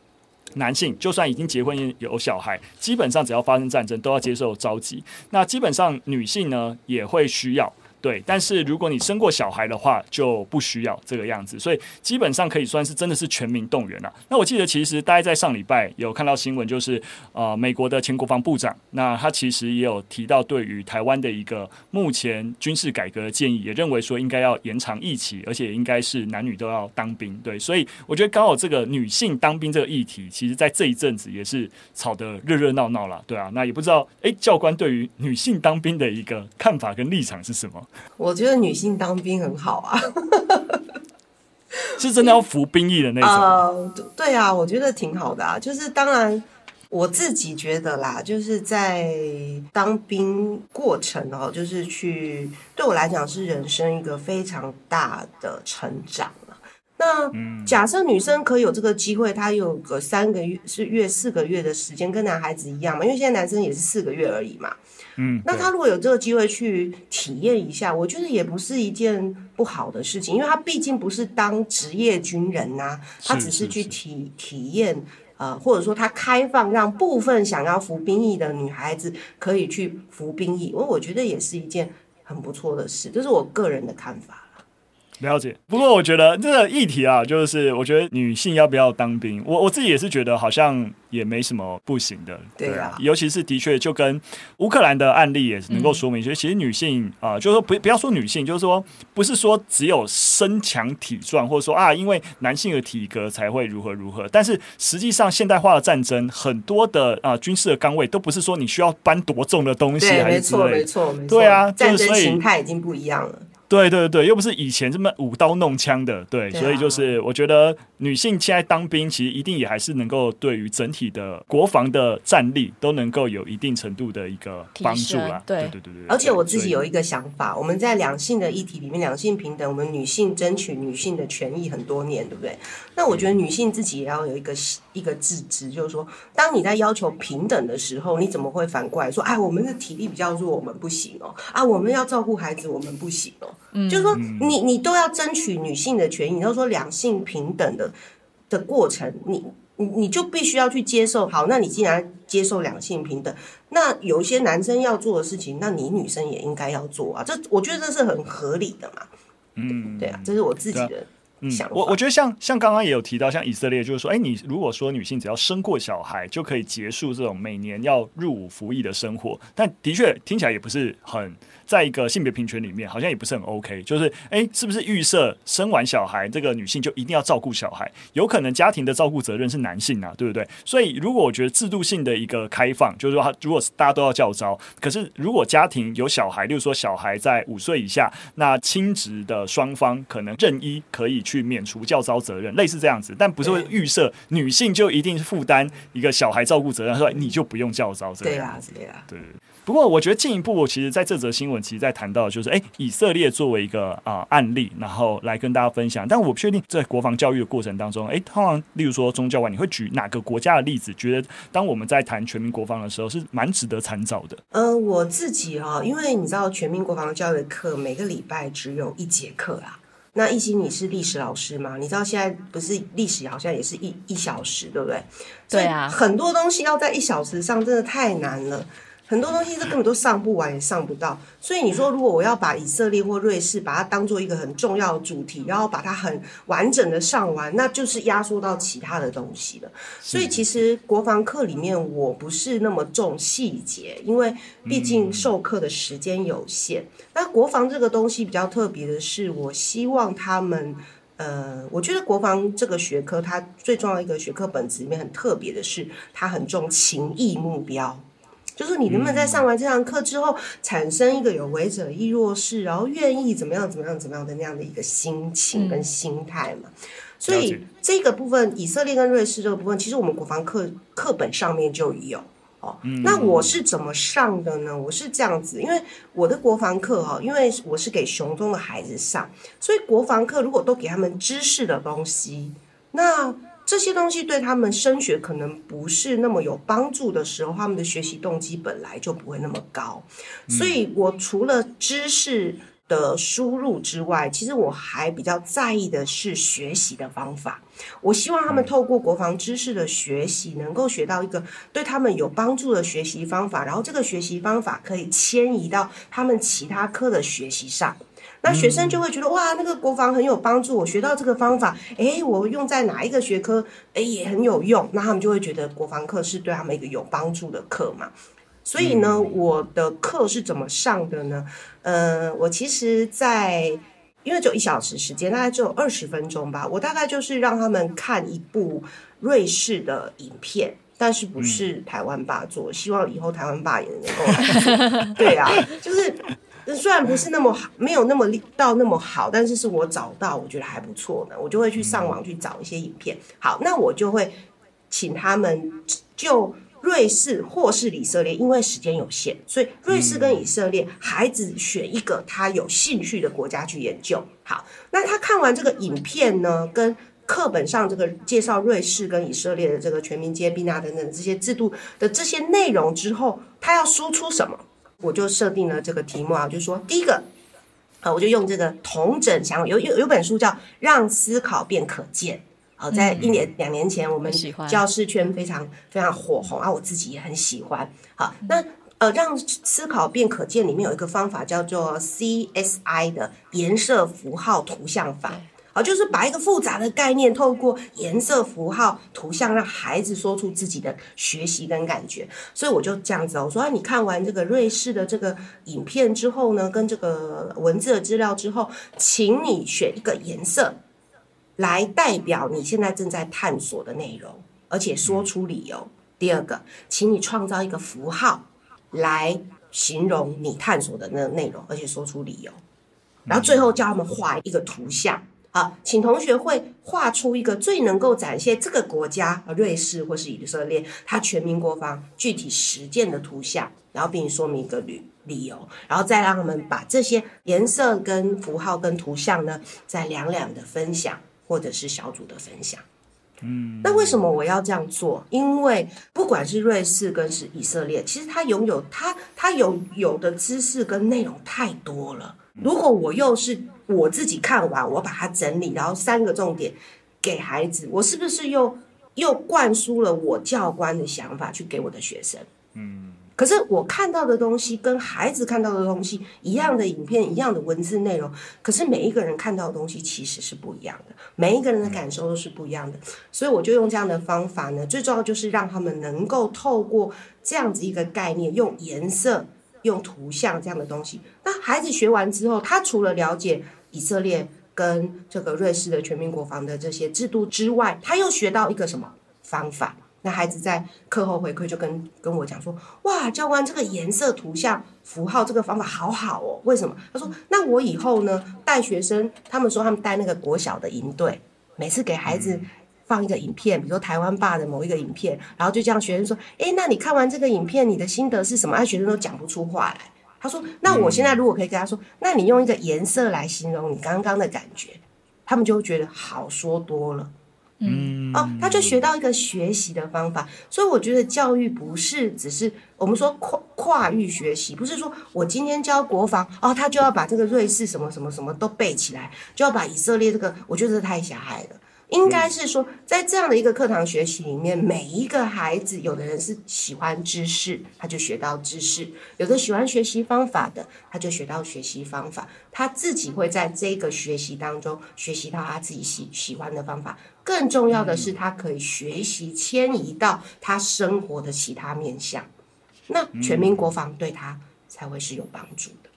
男性，就算已经结婚有小孩，基本上只要发生战争，都要接受召集。那基本上女性呢，也会需要。对，但是如果你生过小孩的话，就不需要这个样子，所以基本上可以算是真的是全民动员了。那我记得其实大概在上礼拜有看到新闻，就是呃美国的前国防部长，那他其实也有提到对于台湾的一个目前军事改革的建议，也认为说应该要延长役期，而且应该是男女都要当兵。对，所以我觉得刚好这个女性当兵这个议题，其实在这一阵子也是吵得热热闹闹了。对啊，那也不知道哎教官对于女性当兵的一个看法跟立场是什么？*laughs* 我觉得女性当兵很好啊，*laughs* 是真的要服兵役的那种。呃，对啊，我觉得挺好的啊。就是当然，我自己觉得啦，就是在当兵过程哦，就是去对我来讲是人生一个非常大的成长。那假设女生可以有这个机会，她有个三个月是月四个月的时间，跟男孩子一样嘛？因为现在男生也是四个月而已嘛。嗯，那他如果有这个机会去体验一下，我觉得也不是一件不好的事情，因为他毕竟不是当职业军人呐、啊，他只是去体体验，呃，或者说他开放让部分想要服兵役的女孩子可以去服兵役，我我觉得也是一件很不错的事，这是我个人的看法。了解，不过我觉得这个议题啊，就是我觉得女性要不要当兵，我我自己也是觉得好像也没什么不行的，对啊，尤其是的确就跟乌克兰的案例也能够说明，所、嗯、以其实女性啊、呃，就是说不不要说女性，就是说不是说只有身强体壮，或者说啊，因为男性的体格才会如何如何，但是实际上现代化的战争很多的啊、呃、军事的岗位都不是说你需要搬多重的东西，还是错没错没错，对啊，战争形态已经不一样了。对对对，又不是以前这么舞刀弄枪的，对，对啊，所以就是我觉得女性现在当兵，其实一定也还是能够对于整体的国防的战力都能够有一定程度的一个帮助啦。对对对对，而且我自己有一个想法，我们在两性的议题里面，两性平等，我们女性争取女性的权益很多年，对不对？那我觉得女性自己也要有一个一个自知，就是说，当你在要求平等的时候，你怎么会反过来说，哎，我们的体力比较弱，我们不行哦，啊，我们要照顾孩子，我们不行哦。嗯，就是说你，你你都要争取女性的权益，你都说两性平等的的过程，你你你就必须要去接受。好，那你既然接受两性平等，那有一些男生要做的事情，那你女生也应该要做啊。这我觉得这是很合理的嘛。嗯，对啊，这是我自己的。嗯，我我觉得像像刚刚也有提到，像以色列就是说，哎，你如果说女性只要生过小孩就可以结束这种每年要入伍服役的生活，但的确听起来也不是很。在一个性别平权里面，好像也不是很 OK。就是，哎，是不是预设生完小孩，这个女性就一定要照顾小孩？有可能家庭的照顾责任是男性啊，对不对？所以，如果我觉得制度性的一个开放，就是说，如果大家都要教招，可是如果家庭有小孩，例如说小孩在五岁以下，那亲职的双方可能任意可以去免除教招责任，类似这样子，但不是会预设女性就一定是负担一个小孩照顾责任，说你就不用教招这样。对啊，对啊，对。不过，我觉得进一步，其实在这则新闻，其实在谈到的就是，哎，以色列作为一个啊、呃、案例，然后来跟大家分享。但我不确定在国防教育的过程当中，哎，通常例如说宗教官，你会举哪个国家的例子？觉得当我们在谈全民国防的时候，是蛮值得参照的。嗯、呃，我自己哈、哦，因为你知道，全民国防教育的课每个礼拜只有一节课啊。那一心，你是历史老师吗？你知道现在不是历史好像也是一一小时，对不对？对啊。很多东西要在一小时上，真的太难了。很多东西是根本都上不完，也上不到。所以你说，如果我要把以色列或瑞士把它当做一个很重要的主题，然后把它很完整的上完，那就是压缩到其他的东西了。所以其实国防课里面我不是那么重细节，因为毕竟授课的时间有限。那国防这个东西比较特别的是，我希望他们，呃，我觉得国防这个学科它最重要的一个学科本质里面很特别的是，它很重情义目标。就是你能不能在上完这堂课之后，产生一个有为者亦若是，然后愿意怎么样怎么样怎么样的那样的一个心情跟心态嘛？所以这个部分，以色列跟瑞士这个部分，其实我们国防课课本上面就有。哦，那我是怎么上的呢？我是这样子，因为我的国防课哈，因为我是给熊中的孩子上，所以国防课如果都给他们知识的东西，那这些东西对他们升学可能不是那么有帮助的时候，他们的学习动机本来就不会那么高，所以我除了知识的输入之外，其实我还比较在意的是学习的方法。我希望他们透过国防知识的学习，能够学到一个对他们有帮助的学习方法，然后这个学习方法可以迁移到他们其他科的学习上。那学生就会觉得哇，那个国防很有帮助，我学到这个方法，诶，我用在哪一个学科，诶，也很有用。那他们就会觉得国防课是对他们一个有帮助的课嘛。所以呢，我的课是怎么上的呢？呃，我其实在，在因为只有一小时时间，大概只有二十分钟吧。我大概就是让他们看一部瑞士的影片，但是不是台湾霸做。希望以后台湾霸也能够 *laughs* 对啊，就是虽然不是那么好，没有那么到那么好，但是是我找到我觉得还不错的，我就会去上网去找一些影片。好，那我就会请他们就。瑞士或是以色列，因为时间有限，所以瑞士跟以色列，孩子选一个他有兴趣的国家去研究。好，那他看完这个影片呢，跟课本上这个介绍瑞士跟以色列的这个全民皆兵啊等等这些制度的这些内容之后，他要输出什么？我就设定了这个题目啊，就是说第一个啊，我就用这个同整想有有有本书叫《让思考变可见》。好，在一年两年前，我们教师圈非常非常火红啊，我自己也很喜欢。好，那呃，让思考变可见，里面有一个方法叫做 CSI 的颜色符号图像法。好，就是把一个复杂的概念透过颜色符号图像，让孩子说出自己的学习跟感觉。所以我就这样子，我说啊，你看完这个瑞士的这个影片之后呢，跟这个文字的资料之后，请你选一个颜色。来代表你现在正在探索的内容，而且说出理由。第二个，请你创造一个符号来形容你探索的那个内容，而且说出理由。然后最后叫他们画一个图像。好，请同学会画出一个最能够展现这个国家，瑞士或是以色列，它全民国防具体实践的图像，然后并说明一个理理由，然后再让他们把这些颜色跟符号跟图像呢，再两两的分享。或者是小组的分享，嗯，那为什么我要这样做？因为不管是瑞士跟是以色列，其实它拥有它它有有的知识跟内容太多了。如果我又是我自己看完，我把它整理，然后三个重点给孩子，我是不是又又灌输了我教官的想法去给我的学生？嗯。可是我看到的东西跟孩子看到的东西一样的影片，一样的文字内容，可是每一个人看到的东西其实是不一样的，每一个人的感受都是不一样的。所以我就用这样的方法呢，最重要就是让他们能够透过这样子一个概念，用颜色、用图像这样的东西。那孩子学完之后，他除了了解以色列跟这个瑞士的全民国防的这些制度之外，他又学到一个什么方法？那孩子在课后回馈就跟跟我讲说：“哇，教官，这个颜色、图像、符号这个方法好好哦。为什么？他说：那我以后呢带学生，他们说他们带那个国小的营队，每次给孩子放一个影片，比如说台湾霸的某一个影片，然后就这样学生说：诶，那你看完这个影片，你的心得是什么？那学生都讲不出话来。他说：那我现在如果可以跟他说，那你用一个颜色来形容你刚刚的感觉，他们就会觉得好说多了。”嗯哦，他就学到一个学习的方法，所以我觉得教育不是只是我们说跨跨域学习，不是说我今天教国防哦，他就要把这个瑞士什么什么什么都背起来，就要把以色列这个，我觉得太狭隘了。应该是说，在这样的一个课堂学习里面，每一个孩子，有的人是喜欢知识，他就学到知识；有的喜欢学习方法的，他就学到学习方法。他自己会在这个学习当中学习到他自己喜喜欢的方法。更重要的是，他可以学习迁移到他生活的其他面向。那全民国防对他才会是有帮助的。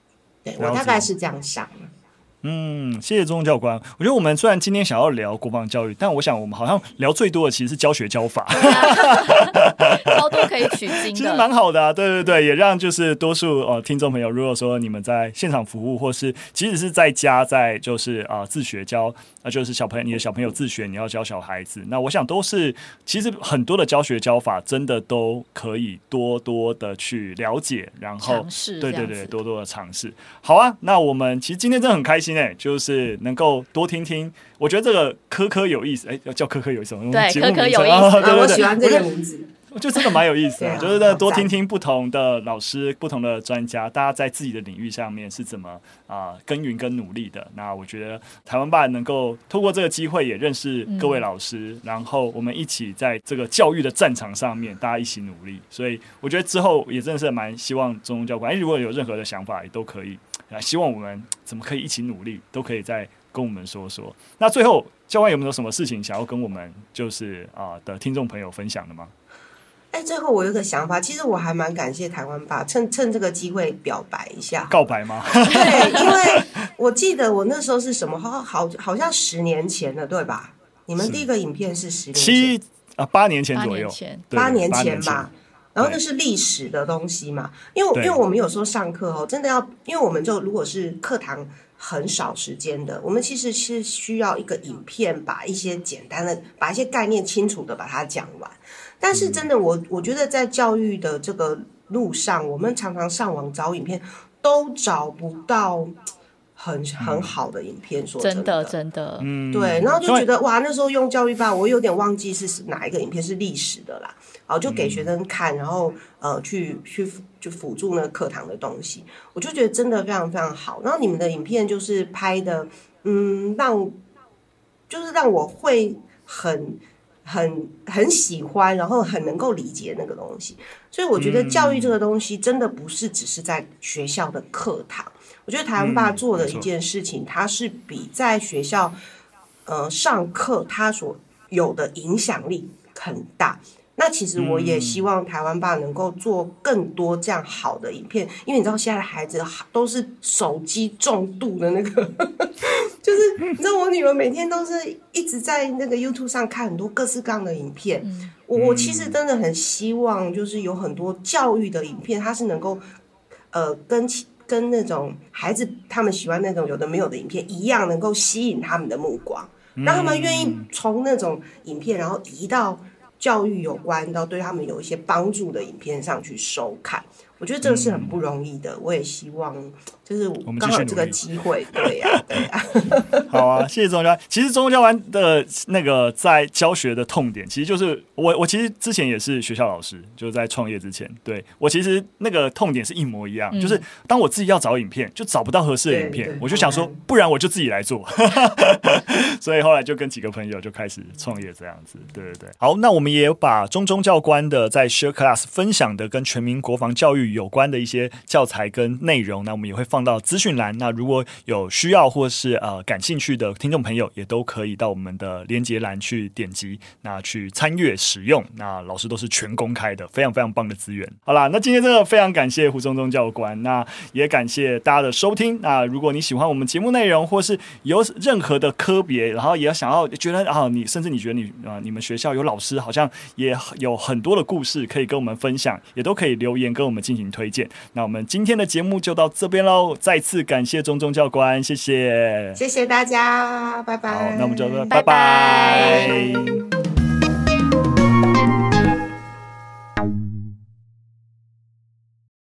对，我大概是这样想的。嗯，谢谢钟教官。我觉得我们虽然今天想要聊国防教育，但我想我们好像聊最多的其实是教学教法，*laughs* 超多可以取经的，其实蛮好的啊。对对对，也让就是多数呃听众朋友，如果说你们在现场服务，或是即使是在家在就是啊、呃、自学教，那就是小朋友你的小朋友自学，你要教小孩子，那我想都是其实很多的教学教法真的都可以多多的去了解，然后尝试对对对，多多的尝试。好啊，那我们其实今天真的很开心。就是能够多听听，我觉得这个科科有意思，哎，要叫科科有意思，对，科科有意思，啊、对对对，我喜欢这个名字。就真的蛮有意思的，啊、就是在多听听不同的老师、不同的专家，大家在自己的领域上面是怎么啊、呃、耕耘跟努力的。那我觉得台湾办能够透过这个机会也认识各位老师，嗯、然后我们一起在这个教育的战场上面，大家一起努力。所以我觉得之后也真的是蛮希望中宗教官，如果有任何的想法也都可以。希望我们怎么可以一起努力，都可以再跟我们说说。那最后教官有没有什么事情想要跟我们就是啊、呃、的听众朋友分享的吗？哎，最后我有个想法，其实我还蛮感谢台湾吧，趁趁这个机会表白一下，告白吗？*laughs* 对，因为我记得我那时候是什么，好好好像十年前了，对吧？你们第一个影片是十年前七啊八年前左右，八年前吧。然后那是历史的东西嘛，因为因为我们有时候上课哦，真的要，因为我们就如果是课堂很少时间的，我们其实是需要一个影片，把一些简单的，把一些概念清楚的把它讲完。但是真的，我我觉得在教育的这个路上，我们常常上网找影片，都找不到很很好的影片。说真的，真的，嗯，对。然后就觉得哇，那时候用教育吧，我有点忘记是哪一个影片是历史的啦。好，就给学生看，然后呃，去去就辅助那个课堂的东西，我就觉得真的非常非常好。然后你们的影片就是拍的，嗯，让就是让我会很很很喜欢，然后很能够理解那个东西。所以我觉得教育这个东西真的不是只是在学校的课堂。我觉得台湾爸做的一件事情，它是比在学校呃上课它所有的影响力很大。那其实我也希望台湾爸能够做更多这样好的影片，因为你知道现在的孩子都是手机重度的那个，*laughs* 就是你知道我女儿每天都是一直在那个 YouTube 上看很多各式各样的影片。我我其实真的很希望，就是有很多教育的影片，它是能够呃跟跟那种孩子他们喜欢那种有的没有的影片一样，能够吸引他们的目光，让他们愿意从那种影片然后移到。教育有关到对他们有一些帮助的影片上去收看，我觉得这个是很不容易的。嗯、我也希望就是我们刚好这个机会，对呀、啊，对呀、啊。好啊，谢谢宗教官。其实宗教官的那个在教学的痛点，其实就是我。我其实之前也是学校老师，就是在创业之前，对我其实那个痛点是一模一样，嗯、就是当我自己要找影片，就找不到合适的影片，我就想说，不然我就自己来做。*laughs* 所以后来就跟几个朋友就开始创业这样子。对对对。好，那我们也把中中教官的在 Share Class 分享的跟全民国防教育有关的一些教材跟内容，那我们也会放放到资讯栏。那如果有需要或是呃感兴趣的听众朋友，也都可以到我们的连接栏去点击，那去参阅使用。那老师都是全公开的，非常非常棒的资源。好啦，那今天真的非常感谢胡宗宗教官，那也感谢大家的收听。那如果你喜欢我们节目内容，或是有任何的科别，然后也要想要觉得啊，你甚至你觉得你啊，你们学校有老师好像也有很多的故事可以跟我们分享，也都可以留言跟我们进行推荐。那我们今天的节目就到这边喽，再次感谢钟钟教官，谢谢，谢谢大家，拜拜。好，那我们就说拜拜。拜拜。